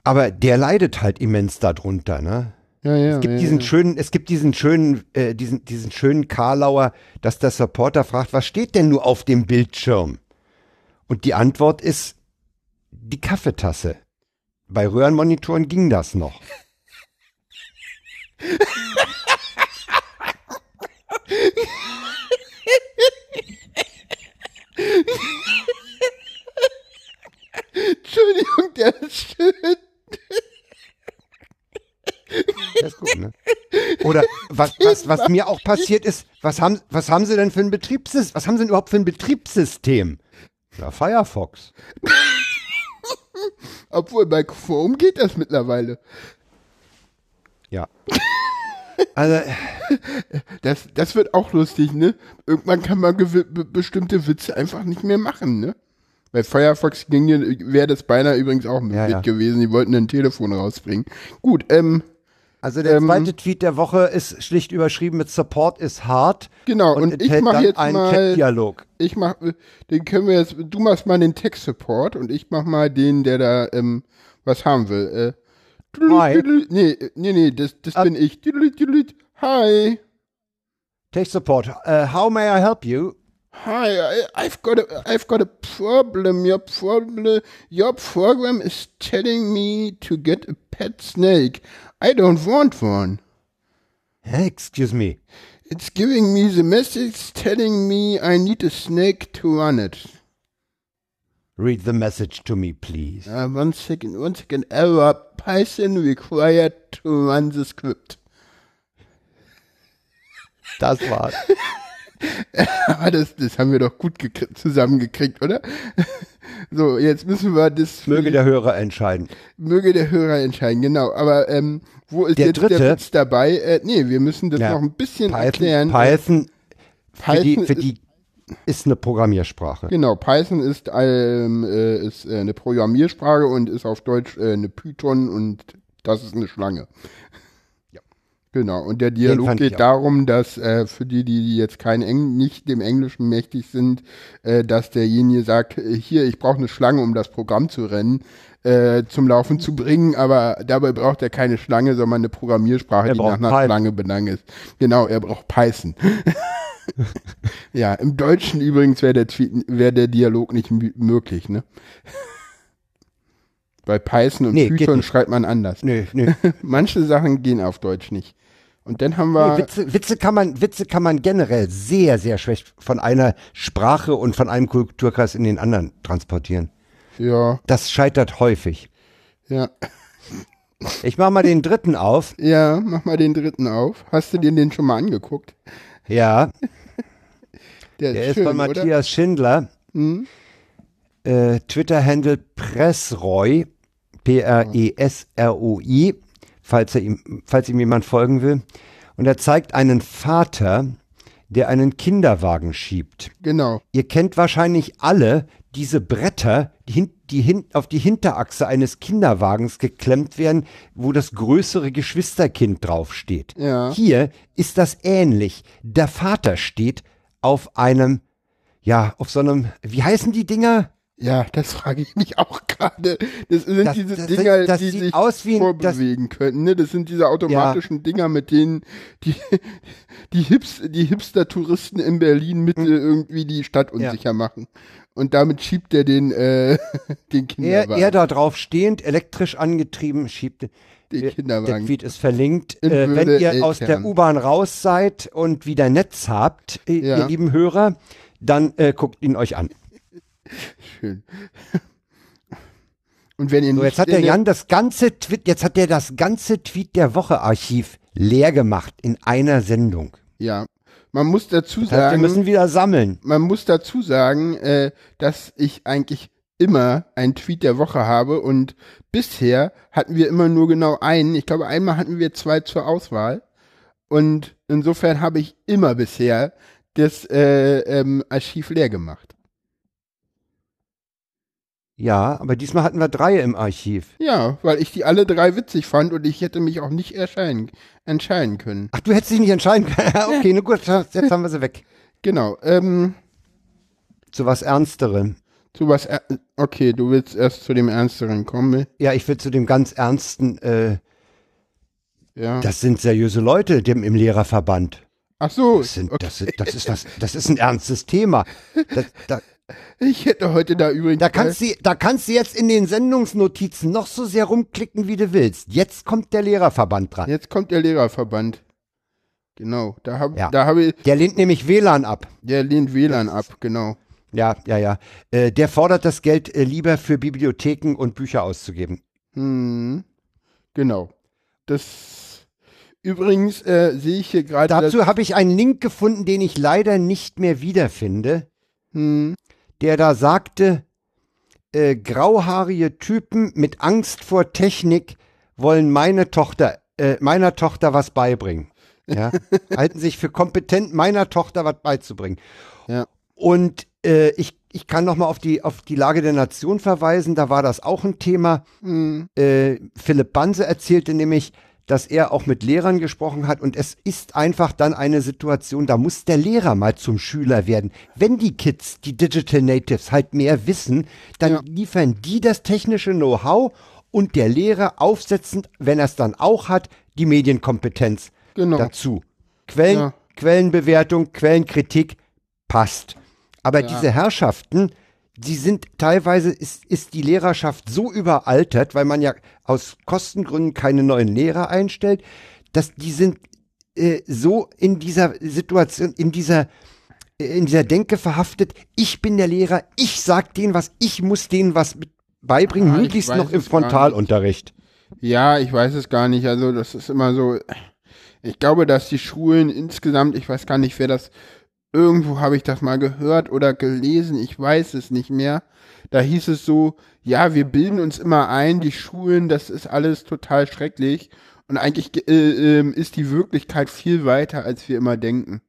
Aber der leidet halt immens darunter, ne? Ja, ja, es gibt ja, diesen schönen, es gibt diesen schönen, äh, diesen, diesen schönen Karlauer, dass der Supporter fragt, was steht denn nur auf dem Bildschirm? Und die Antwort ist die Kaffeetasse. Bei Röhrenmonitoren ging das noch. Entschuldigung, der ist schön. Das ist gut, ne? Oder was, was, was mir auch passiert ist, was haben, was haben sie denn für ein Betriebssystem? Was haben sie denn überhaupt für ein Betriebssystem? Ja, Firefox. Obwohl bei Chrome geht das mittlerweile. Ja. Also, das, das wird auch lustig, ne? Irgendwann kann man bestimmte Witze einfach nicht mehr machen, ne? Bei Firefox wäre das beinahe übrigens auch mit ja, ja. gewesen. Die wollten ein Telefon rausbringen. Gut, ähm. Also der ähm, zweite Tweet der Woche ist schlicht überschrieben mit Support is hard. Genau, und, und ich mache jetzt einen mal Dialog. Ich mach, den können wir jetzt, du machst mal den Text Support und ich mach mal den, der da ähm, was haben will. Äh, Hi. Nee, nee, nee, das, das uh, bin ich. Hi. Tech Support. Uh, how may I help you? Hi, I, I've got a, I've got a problem. Your problem, your program is telling me to get a pet snake. I don't want one. Hä? Excuse me. It's giving me the message telling me I need a snake to run it. Read the message to me, please. Uh, one second, one second. Error. Python required to run the script. Das war's. Aber das, das haben wir doch gut gekri- zusammengekriegt, oder? So, jetzt müssen wir das. Möge der Hörer entscheiden. möge der Hörer entscheiden, genau. Aber ähm, wo ist Der jetzt der dritte- Witz dabei? Äh, nee, wir müssen das Ja, noch ein bisschen Python, erklären. Python, für die, Python für die ist eine Programmiersprache. Genau, Python ist, ähm, äh, ist äh, eine Programmiersprache und ist auf Deutsch äh, eine Python und das ist eine Schlange. Ja. Genau, und der Dialog geht darum, dass äh, für die, die jetzt kein Eng nicht dem Englischen mächtig sind, äh, dass derjenige sagt, äh, hier, ich brauche eine Schlange, um das Programm zu rennen, äh, zum Laufen zu bringen, aber dabei braucht er keine Schlange, sondern eine Programmiersprache, Er die nach einer. Schlange benannt ist. Genau, er braucht Python. ja, im Deutschen übrigens wäre der, wär der Dialog nicht möglich, ne? Bei Python und Nee, Python schreibt man anders. Nö, nö. Manche Sachen gehen auf Deutsch nicht. Und dann haben wir, Nee, Witze, Witze, kann man, Witze kann man generell sehr, sehr schlecht von einer Sprache und von einem Kulturkreis in den anderen transportieren. ja, Das scheitert häufig. ja, Ich mach mal den dritten auf. ja, mach mal den dritten auf. Hast du dir den schon mal angeguckt? Ja, Der, der ist schön, von oder? Matthias Schindler. Hm? Äh, Twitter-Handle Pressroy, P-R-E-S-R-O-I, falls, er ihm, falls ihm jemand folgen will. Und er zeigt einen Vater, der einen Kinderwagen schiebt. Genau. Ihr kennt wahrscheinlich alle diese Bretter, die, hin, die hin, auf die Hinterachse eines Kinderwagens geklemmt werden, wo das größere Geschwisterkind draufsteht. Ja. Hier ist das ähnlich. Der Vater steht auf einem, ja, auf so einem, wie heißen die Dinger? Ja, das frage ich mich auch gerade. Das sind Das- diese das- Dinger, das die sich aus wie vorbewegen können. Ne? Das sind diese automatischen Dinger, mit denen die, die, Hips, die Hipster-Touristen in Berlin Mitte irgendwie die Stadt Hm. Ja. unsicher machen. Und damit schiebt er den, äh, den Er, Kinderwagen. er da drauf stehend, elektrisch angetrieben, schiebt den Der Kinderwagen. Tweet ist verlinkt. In Äh, wenn ihr aus der Eltern. U-Bahn raus seid und wieder Netz habt, äh, Ja. ihr lieben Hörer, dann äh, guckt ihn euch an. Schön. Und wenn ihr So, nicht jetzt hat der Jan das ganze Tweet, jetzt hat er das ganze Tweet der Woche Archiv leer gemacht in einer Sendung. Ja. Man muss dazu Das heißt, wir sagen. müssen wieder sammeln. man muss dazu sagen, äh, dass ich eigentlich immer einen Tweet der Woche habe und bisher hatten wir immer nur genau einen. Ich glaube, einmal hatten wir zwei zur Auswahl und insofern habe ich immer bisher das äh, ähm, Archiv leer gemacht. Ja, aber diesmal hatten wir drei im Archiv. Ja, weil ich die alle drei witzig fand und ich hätte mich auch nicht erscheinen, entscheiden können. Ach, du hättest dich nicht entscheiden können. okay, na gut, jetzt haben wir sie weg. Genau. Ähm, Zu was Ernsterem. Zu was? Okay, du willst erst zu dem Ernsteren kommen. Ja, ich will zu dem ganz Ernsten, äh, Ja. das sind seriöse Leute dem, im Lehrerverband. Ach so. Das, sind, okay. das, sind- das, ist was, das ist ein ernstes Thema. Das, da, Ich hätte heute da übrigens. da, kannst du, da kannst du jetzt in den Sendungsnotizen noch so sehr rumklicken, wie du willst. Jetzt kommt der Lehrerverband dran. Jetzt kommt der Lehrerverband. Genau, da habe Ja. da hab ich, Der lehnt nämlich WLAN ab. der lehnt WLAN ab, genau. Ja, ja, ja. Äh, der fordert das Geld äh, lieber für Bibliotheken und Bücher auszugeben. Hm, genau. Das übrigens äh, sehe ich hier gerade. Dazu habe ich einen Link gefunden, den ich leider nicht mehr wiederfinde, Hm, der da sagte, äh, grauhaarige Typen mit Angst vor Technik wollen meine Tochter, äh, meiner Tochter was beibringen. Ja? Halten sich für kompetent, meiner Tochter was beizubringen. Ja. Und äh, ich, ich kann noch mal auf die, auf die Lage der Nation verweisen, da war das auch ein Thema. hm, Äh, Philipp Banse erzählte nämlich, dass er auch mit Lehrern gesprochen hat und es ist einfach dann eine Situation, da muss der Lehrer mal zum Schüler werden. Wenn die Kids, die Digital Natives halt mehr wissen, dann Ja. liefern die das technische Know-how und der Lehrer aufsetzend, wenn er es dann auch hat, die Medienkompetenz genau. dazu. Quellen, Ja. Quellenbewertung, Quellenkritik passt. Aber Ja. diese Herrschaften, die sind teilweise ist, ist die Lehrerschaft so überaltert, weil man ja aus Kostengründen keine neuen Lehrer einstellt, dass die sind äh, so in dieser Situation, in dieser in dieser Denke verhaftet, ich bin der Lehrer, ich sag denen was, ich muss denen was beibringen, Ah, ich möglichst noch im. Frontalunterricht. Ja, ich weiß es gar nicht. Also das ist immer so. Ich glaube, dass die Schulen insgesamt, ich weiß gar nicht, wer das. Irgendwo habe ich das mal gehört oder gelesen, ich weiß es nicht mehr. Da hieß es so, ja, wir bilden uns immer ein, die Schulen, das ist alles total schrecklich. Und eigentlich äh, ähm, ist die Wirklichkeit viel weiter, als wir immer denken.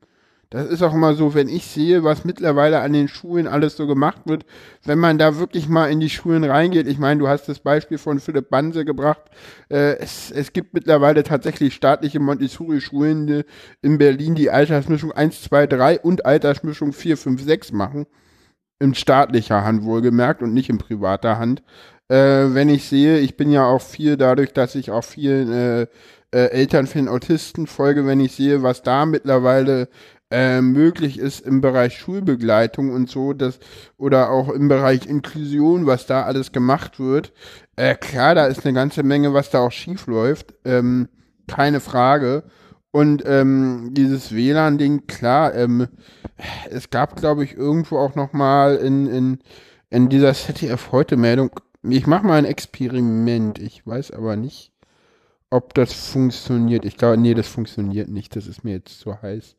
Das ist auch immer so, wenn ich sehe, was mittlerweile an den Schulen alles so gemacht wird, wenn man da wirklich mal in die Schulen reingeht. Ich meine, du hast das Beispiel von Philipp Banse gebracht. Äh, es, es gibt mittlerweile tatsächlich staatliche Montessori-Schulen äh, in Berlin, die Altersmischung 1, 2, 3 und Altersmischung 4, 5, 6 machen. In staatlicher Hand wohlgemerkt und nicht in privater Hand. Äh, wenn ich sehe, ich bin ja auch viel dadurch, dass ich auch vielen äh, äh, Eltern für den Autisten folge, wenn ich sehe, was da mittlerweile äh, möglich ist im Bereich Schulbegleitung und so, das oder auch im Bereich Inklusion, was da alles gemacht wird. Äh, klar, da ist eine ganze Menge, was da auch schief läuft, ähm, keine Frage. Und ähm, dieses WLAN-Ding, klar, ähm, es gab, glaube ich, irgendwo auch noch mal in, in, in dieser ZDF-Heute-Meldung, ich mache mal ein Experiment, ich weiß aber nicht, ob das funktioniert. Ich glaube, nee, das funktioniert nicht, das ist mir jetzt zu heiß.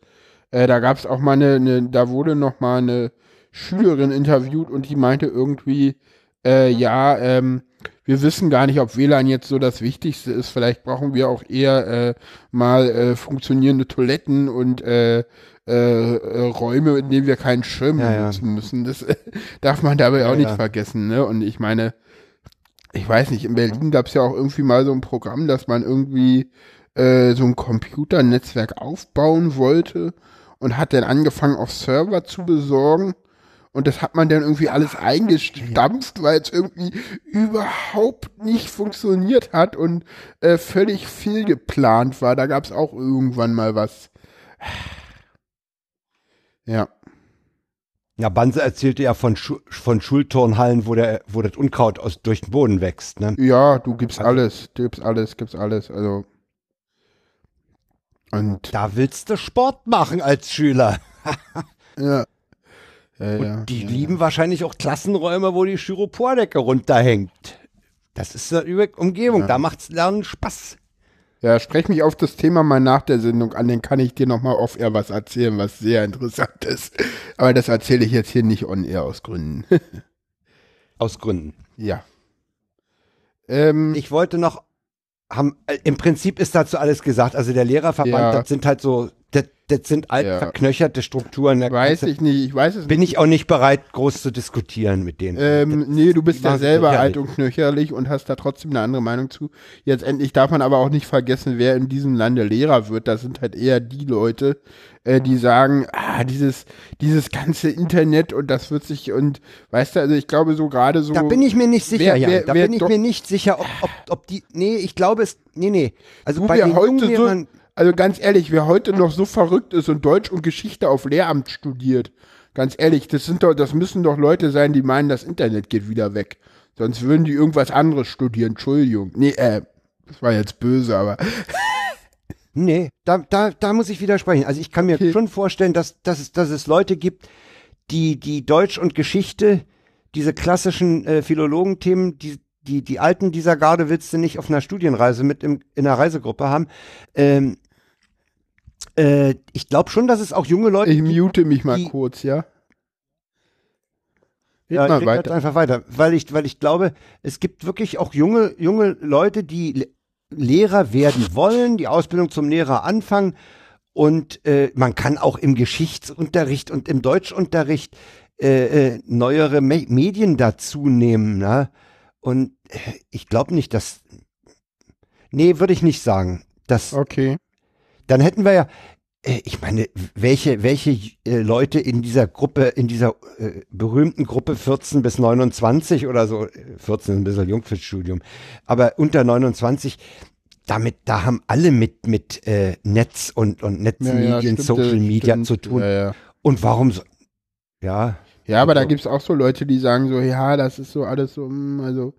Äh, da gab es auch mal eine, eine, da wurde noch mal eine Schülerin interviewt und die meinte irgendwie, äh, ja, ähm, wir wissen gar nicht, ob WLAN jetzt so das Wichtigste ist. Vielleicht brauchen wir auch eher äh, mal äh, funktionierende Toiletten und äh, äh, äh, Räume, in denen wir keinen Schirm Ja, ja. benutzen müssen. Das darf man dabei auch Ja, nicht ja. vergessen. Ne? Und ich meine, ich weiß nicht, in Berlin gab es ja auch irgendwie mal so ein Programm, dass man irgendwie äh, so ein Computernetzwerk aufbauen wollte und hat dann angefangen, auf Server zu besorgen. Und das hat man dann irgendwie alles eingestampft, weil es irgendwie überhaupt nicht funktioniert hat und äh, völlig fehlgeplant war. Da gab es auch irgendwann mal was. Ja. Ja, Banse erzählte ja von, Schu von Schulturnhallen, wo, der, wo das Unkraut aus, durch den Boden wächst. Ne? Ja, du gibst Also- alles, du gibst alles, gibst alles. Also. Und Da willst du Sport machen als Schüler. ja. Ja, Und ja, die ja, lieben wahrscheinlich auch Klassenräume, wo die Styropordecke runterhängt. Das ist eine Umgebung, da macht's Lernen Spaß. Ja, sprech mich auf das Thema mal nach der Sendung an, dann kann ich dir nochmal off-air was erzählen, was sehr interessant ist. Aber das erzähle ich jetzt hier nicht on-air aus Gründen. Aus Gründen. ja. Ähm, Ich wollte noch, haben, äh, im Prinzip ist dazu alles gesagt. Also der Lehrerverband, Ja. das sind halt so, das, das sind alt Ja. verknöcherte Strukturen. Da weiß du- ich nicht, ich weiß es Bin nicht. ich auch nicht bereit, groß zu diskutieren mit denen. Ähm, Das- nee, du bist ja selber alt und knöcherlich und hast da trotzdem eine andere Meinung zu. Jetzt endlich darf man aber auch nicht vergessen, wer in diesem Lande Lehrer wird. Das sind halt eher die Leute, äh, die sagen, ah, dieses, dieses ganze Internet und das wird sich und, weißt du, also ich glaube so gerade so. Da bin ich mir nicht sicher, Wer- wer- Da wer bin ich mir nicht sicher, ob, ob, ob die. Nee, ich glaube es. Nee, nee. Also Wo bei wir den heute jungen so. Also ganz ehrlich, wer heute noch so verrückt ist und Deutsch und Geschichte auf Lehramt studiert, ganz ehrlich, das sind doch, das müssen doch Leute sein, die meinen, das Internet geht wieder weg. Sonst würden die irgendwas anderes studieren. Entschuldigung. Nee, äh, das war jetzt böse, aber Nee, da, da, da muss ich widersprechen. Also ich kann mir Okay. schon vorstellen, dass, dass, es, dass es Leute gibt, die, die Deutsch und Geschichte, diese klassischen äh, Philologenthemen, die, die, die alten dieser Garde willst du nicht auf einer Studienreise mit im, in einer Reisegruppe haben. Ähm, äh, ich glaube schon, dass es auch junge Leute ich mute mich mal die- kurz, ja? Ja, ich halt weiter. einfach weiter, weil ich, weil ich glaube, es gibt wirklich auch junge, junge Leute, die Le Lehrer werden wollen, die Ausbildung zum Lehrer anfangen und äh, man kann auch im Geschichtsunterricht und im Deutschunterricht äh, äh, neuere Me Medien dazu nehmen, ne? Und äh, ich glaube nicht, dass, nee, würde ich nicht sagen. Das, Okay. Dann hätten wir ja, äh, ich meine, welche, welche äh, Leute in dieser Gruppe, in dieser äh, berühmten Gruppe 14 bis 29 oder so, äh, 14 ist ein bisschen jung fürs Studium, aber unter 29, damit, da haben alle mit, mit äh, Netz und, und Netzmedien, stimmt, Social das Media stimmt. zu tun. Ja, ja. Und warum so, ja, ja aber da Also- gibt's auch so Leute, die sagen so, ja, das ist so alles so, mm, also,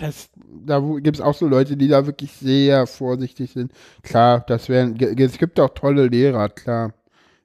das, da gibt es auch so Leute, die da wirklich sehr vorsichtig sind. Klar, das wären, es gibt auch tolle Lehrer, klar.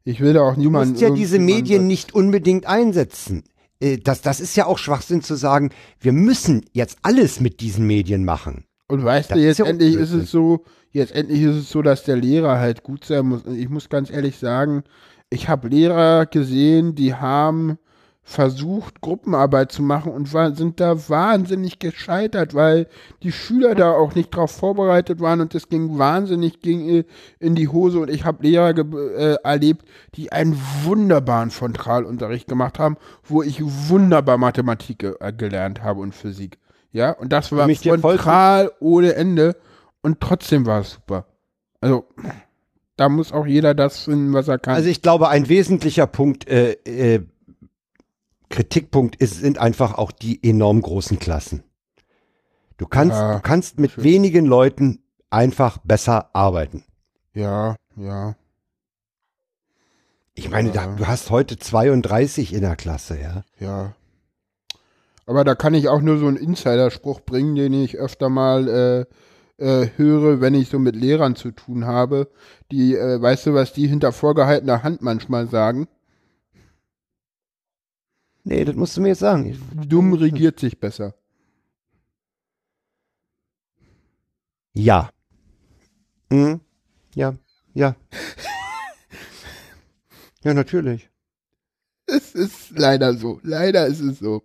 Ich will da auch niemanden. Du musst ja diese Medien nicht unbedingt einsetzen. Äh, das, das ist ja auch Schwachsinn zu sagen, wir müssen jetzt alles mit diesen Medien machen. Und weißt das du, jetzt ist ja endlich ist es so, jetzt endlich ist es so, dass der Lehrer halt gut sein muss. Und ich muss ganz ehrlich sagen, ich habe Lehrer gesehen, die haben versucht, Gruppenarbeit zu machen und war, sind da wahnsinnig gescheitert, weil die Schüler da auch nicht drauf vorbereitet waren und es ging wahnsinnig ging in die Hose und ich habe Lehrer äh, erlebt, die einen wunderbaren Frontalunterricht gemacht haben, wo ich wunderbar Mathematik äh, gelernt habe und Physik. Ja, und das war frontal ohne Ende und trotzdem war es super. Also da muss auch jeder das finden, was er kann. Also ich glaube, ein wesentlicher Punkt äh, äh, Kritikpunkt ist, sind einfach auch die enorm großen Klassen. Du kannst, ja, du kannst mit schön. wenigen Leuten einfach besser arbeiten. Ja, ja. Ich meine, ja. da, du hast heute 32 in der Klasse, ja. Ja. Aber da kann ich auch nur so einen Insiderspruch bringen, den ich öfter mal äh, äh, höre, wenn ich so mit Lehrern zu tun habe. Die, äh, weißt du, was die hinter vorgehaltener Hand manchmal sagen? Nee, das musst du mir jetzt sagen. Dumm regiert sich besser. Ja. Mhm. Ja, ja. ja, natürlich. Es ist leider so. Leider ist es so.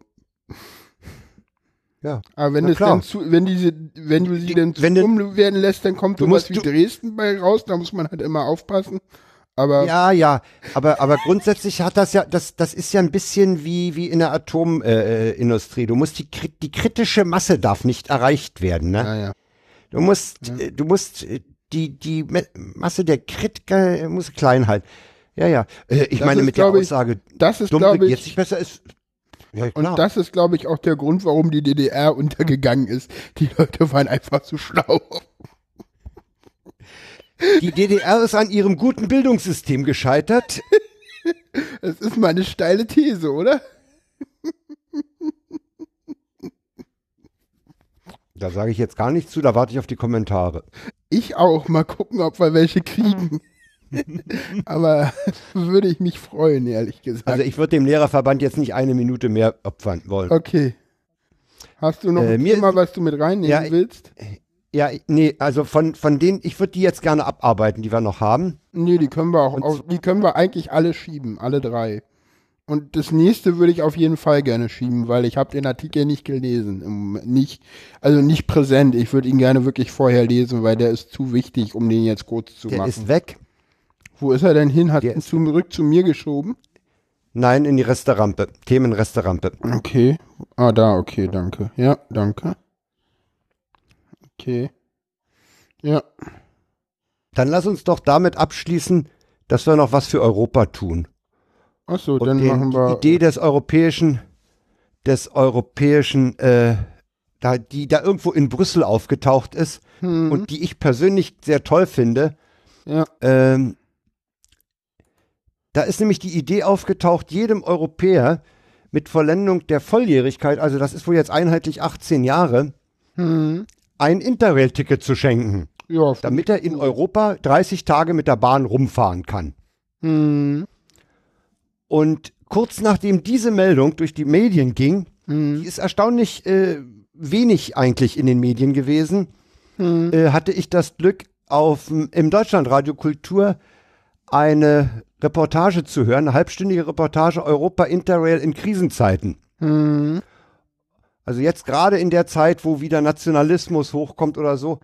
Ja. Aber wenn es dann zu, wenn diese, wenn du sie die, dann zu werden lässt, dann kommt sowas wie Dresden bei raus, da muss man halt immer aufpassen. Aber ja, ja, aber aber grundsätzlich hat das ja das das ist ja ein bisschen wie wie in der Atomindustrie. Äh, du musst die die kritische Masse darf nicht erreicht werden, ne? Ja, ja. Du musst ja. Äh, du musst äh, die die Masse der Kritiker muss klein halten. Ja, ja. Ich das meine ist, mit der Aussage, das ist glaube ich jetzt nicht besser ist. Ja, und das ist, glaube ich, auch der Grund, warum die DDR untergegangen ist. Die Leute waren einfach zu schlau. Die DDR ist an ihrem guten Bildungssystem gescheitert. Das ist meine steile These, oder? Da sage ich jetzt gar nichts zu, da warte ich auf die Kommentare. Ich auch. Mal gucken, ob wir welche kriegen. Aber würde ich mich freuen, ehrlich gesagt. Also ich würde dem Lehrerverband jetzt nicht eine Minute mehr opfern wollen. Okay. Hast du noch äh, ein Thema, was du mit reinnehmen ja, willst? Ja, nee, also von, von denen, ich würde die jetzt gerne abarbeiten, die wir noch haben. Nee, die können wir auch, auf, die können wir eigentlich alle schieben, alle drei. Und das nächste würde ich auf jeden Fall gerne schieben, weil ich habe den Artikel nicht gelesen, nicht, also nicht präsent. Ich würde ihn gerne wirklich vorher lesen, weil der ist zu wichtig, um den jetzt kurz zu der machen. Der ist weg. Wo ist er denn hin? Hat ihn zurück zu mir geschoben? Nein, in die Resterampe. Themenresterampe. Okay. Ah, da, okay, danke. Ja, danke. Okay. Ja. Dann lass uns doch damit abschließen, dass wir noch was für Europa tun. Achso, dann den, machen wir. Die Idee des europäischen, des europäischen, äh, da, die da irgendwo in Brüssel aufgetaucht ist hm. und die ich persönlich sehr toll finde. Ja. Ähm, da ist nämlich die Idee aufgetaucht, jedem Europäer mit Vollendung der Volljährigkeit, also das ist wohl jetzt einheitlich 18 Jahre, hm ein Interrail-Ticket zu schenken. Ja, damit er in Europa 30 Tage mit der Bahn rumfahren kann. Hm. Und kurz nachdem diese Meldung durch die Medien ging, hm. die ist erstaunlich äh, wenig eigentlich in den Medien gewesen, hm. äh, hatte ich das Glück, auf, im Deutschlandradio Kultur eine Reportage zu hören, eine halbstündige Reportage Europa Interrail in Krisenzeiten. Also jetzt gerade in der Zeit, wo wieder Nationalismus hochkommt oder so,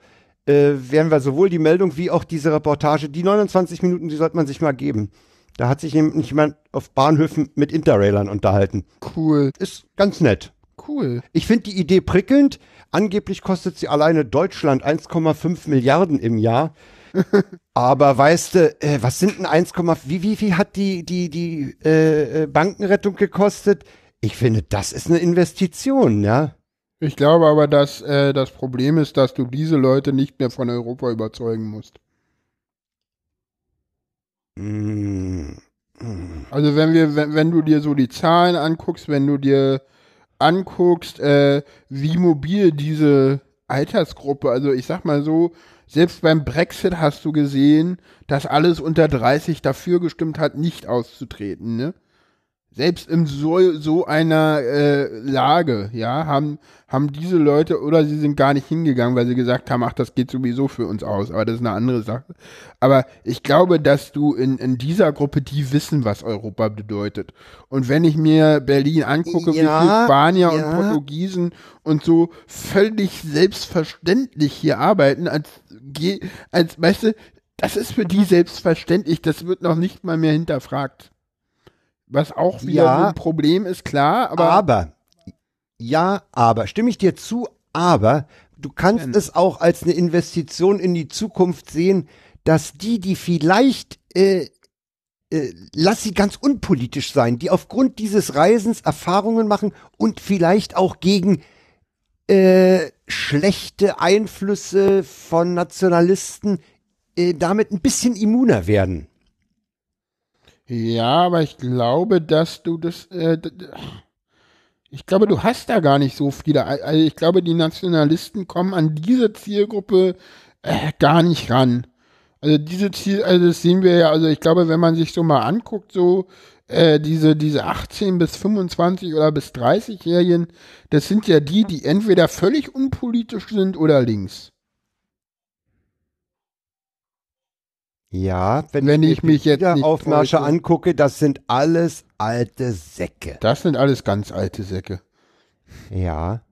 äh, werden wir sowohl die Meldung wie auch diese Reportage, die 29 Minuten, die sollte man sich mal geben. Da hat sich nämlich jemand auf Bahnhöfen mit Interrailern unterhalten. Cool. Ist ganz nett. Cool. Ich finde die Idee prickelnd. Angeblich kostet sie alleine Deutschland 1,5 Milliarden im Jahr. Aber weißt du, äh, was sind denn 1, wie, wie viel hat die, die, die äh, äh Bankenrettung gekostet? Ich finde, das ist eine Investition, ja. Ich glaube aber, dass äh, das Problem ist, dass du diese Leute nicht mehr von Europa überzeugen musst. Mm. Also wenn wir, wenn, wenn du dir so die Zahlen anguckst, wenn du dir anguckst, äh, wie mobil diese Altersgruppe, also ich sag mal so, selbst beim Brexit hast du gesehen, dass alles unter 30 dafür gestimmt hat, nicht auszutreten, ne? Selbst in so, so einer äh, Lage, ja, haben, haben diese Leute oder sie sind gar nicht hingegangen, weil sie gesagt haben, ach, das geht sowieso für uns aus, aber das ist eine andere Sache. Aber ich glaube, dass du in, in dieser Gruppe, die wissen, was Europa bedeutet. Und wenn ich mir Berlin angucke, Ja, wie viele Spanier ja. und Portugiesen und so völlig selbstverständlich hier arbeiten, als, als, weißt du, das ist für die selbstverständlich, das wird noch nicht mal mehr hinterfragt. Was auch wieder Ja. ein Problem ist, klar, aber, Aber, ja, aber, stimme ich dir zu, aber du kannst Denn- es auch als eine Investition in die Zukunft sehen, dass die, die vielleicht, äh, äh, lass sie ganz unpolitisch sein, die aufgrund dieses Reisens Erfahrungen machen und vielleicht auch gegen äh, schlechte Einflüsse von Nationalisten äh, damit ein bisschen immuner werden. Ja, aber ich glaube, dass du das, äh, ich glaube, du hast da gar nicht so viele, also ich glaube, die Nationalisten kommen an diese Zielgruppe äh, gar nicht ran. Also diese Ziel, also das sehen wir ja, also ich glaube, wenn man sich so mal anguckt, so äh, diese, diese 18 bis 25 oder bis 30-Jährigen, das sind ja die, die entweder völlig unpolitisch sind oder links. Ja, wenn, Wenn ich mich jetzt Aufmärsche täusche. angucke, das sind alles alte Säcke. Das sind alles ganz alte Säcke. Ja.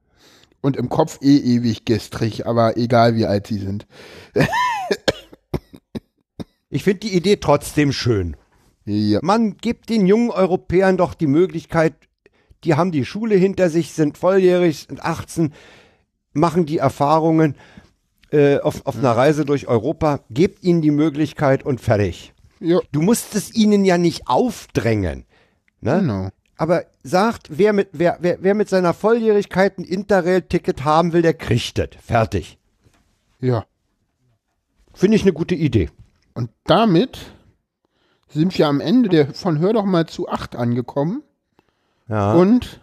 Und im Kopf eh ewig gestrig, aber egal wie alt sie sind. Ich finde die Idee trotzdem schön. Ja. Man gibt den jungen Europäern doch die Möglichkeit, die haben die Schule hinter sich, sind volljährig, sind 18, machen die Erfahrungen äh, auf, auf einer Reise durch Europa, gebt ihnen die Möglichkeit und fertig. Ja, Du musst es ihnen ja nicht aufdrängen. Ne? genau. Aber sagt, wer mit, wer, wer, wer mit seiner Volljährigkeit ein Interrail-Ticket haben will, der kriegt das. Fertig. Ja. Finde ich eine gute Idee. Und damit sind wir am Ende der von Hör doch mal zu 8 angekommen. Ja. Und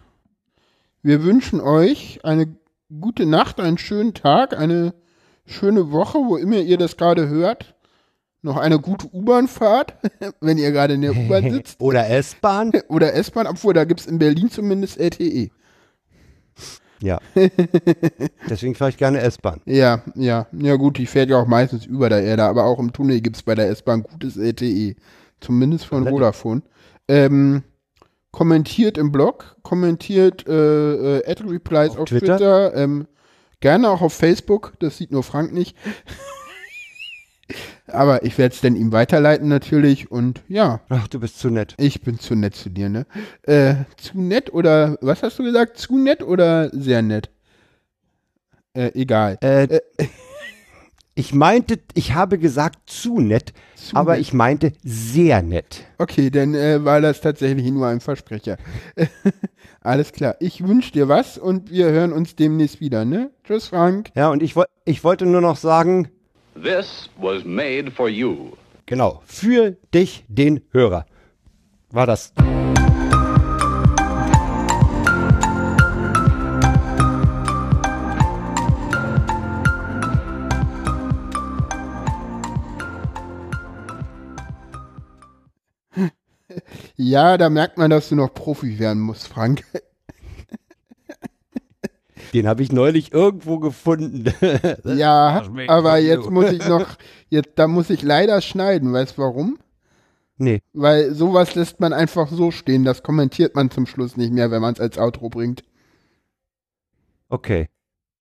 wir wünschen euch eine gute Nacht, einen schönen Tag, eine schöne Woche, wo immer ihr das gerade hört. Noch eine gute U-Bahn-Fahrt, wenn ihr gerade in der U-Bahn sitzt. Oder S-Bahn. Oder S-Bahn, obwohl da gibt es in Berlin zumindest LTE. Ja. Deswegen fahre ich gerne S-Bahn. Ja, ja. Ja gut, die fährt ja auch meistens über der Erde, aber auch im Tunnel gibt es bei der S-Bahn gutes LTE. Zumindest von. Vodafone. Ähm, kommentiert im Blog, kommentiert äh, äh, @replies auf, Auf Twitter, Twitter. ähm, gerne auch auf Facebook, das sieht nur Frank nicht. aber ich werde es dann ihm weiterleiten natürlich und ja, Ach, du bist zu nett. ich bin zu nett zu dir, ne? Äh, zu nett oder was hast du gesagt? Zu nett oder sehr nett? Äh, egal. Äh, ich meinte, ich habe gesagt zu nett, Zu aber nett. ich meinte sehr nett. Okay, dann äh, war das tatsächlich nur ein Versprecher. Alles klar. Ich wünsche dir was und wir hören uns demnächst wieder, ne? Tschüss, Frank. Ja, und ich, ich wollte nur noch sagen, This was made for you. genau, für dich, den Hörer. War das. Ja, da merkt man, dass du noch Profi werden musst, Frank. Den habe ich neulich irgendwo gefunden. ja, aber jetzt muss ich noch, jetzt, da muss ich leider schneiden. Weißt du warum? nee. Weil sowas lässt man einfach so stehen. Das kommentiert man zum Schluss nicht mehr, wenn man es als Outro bringt. Okay.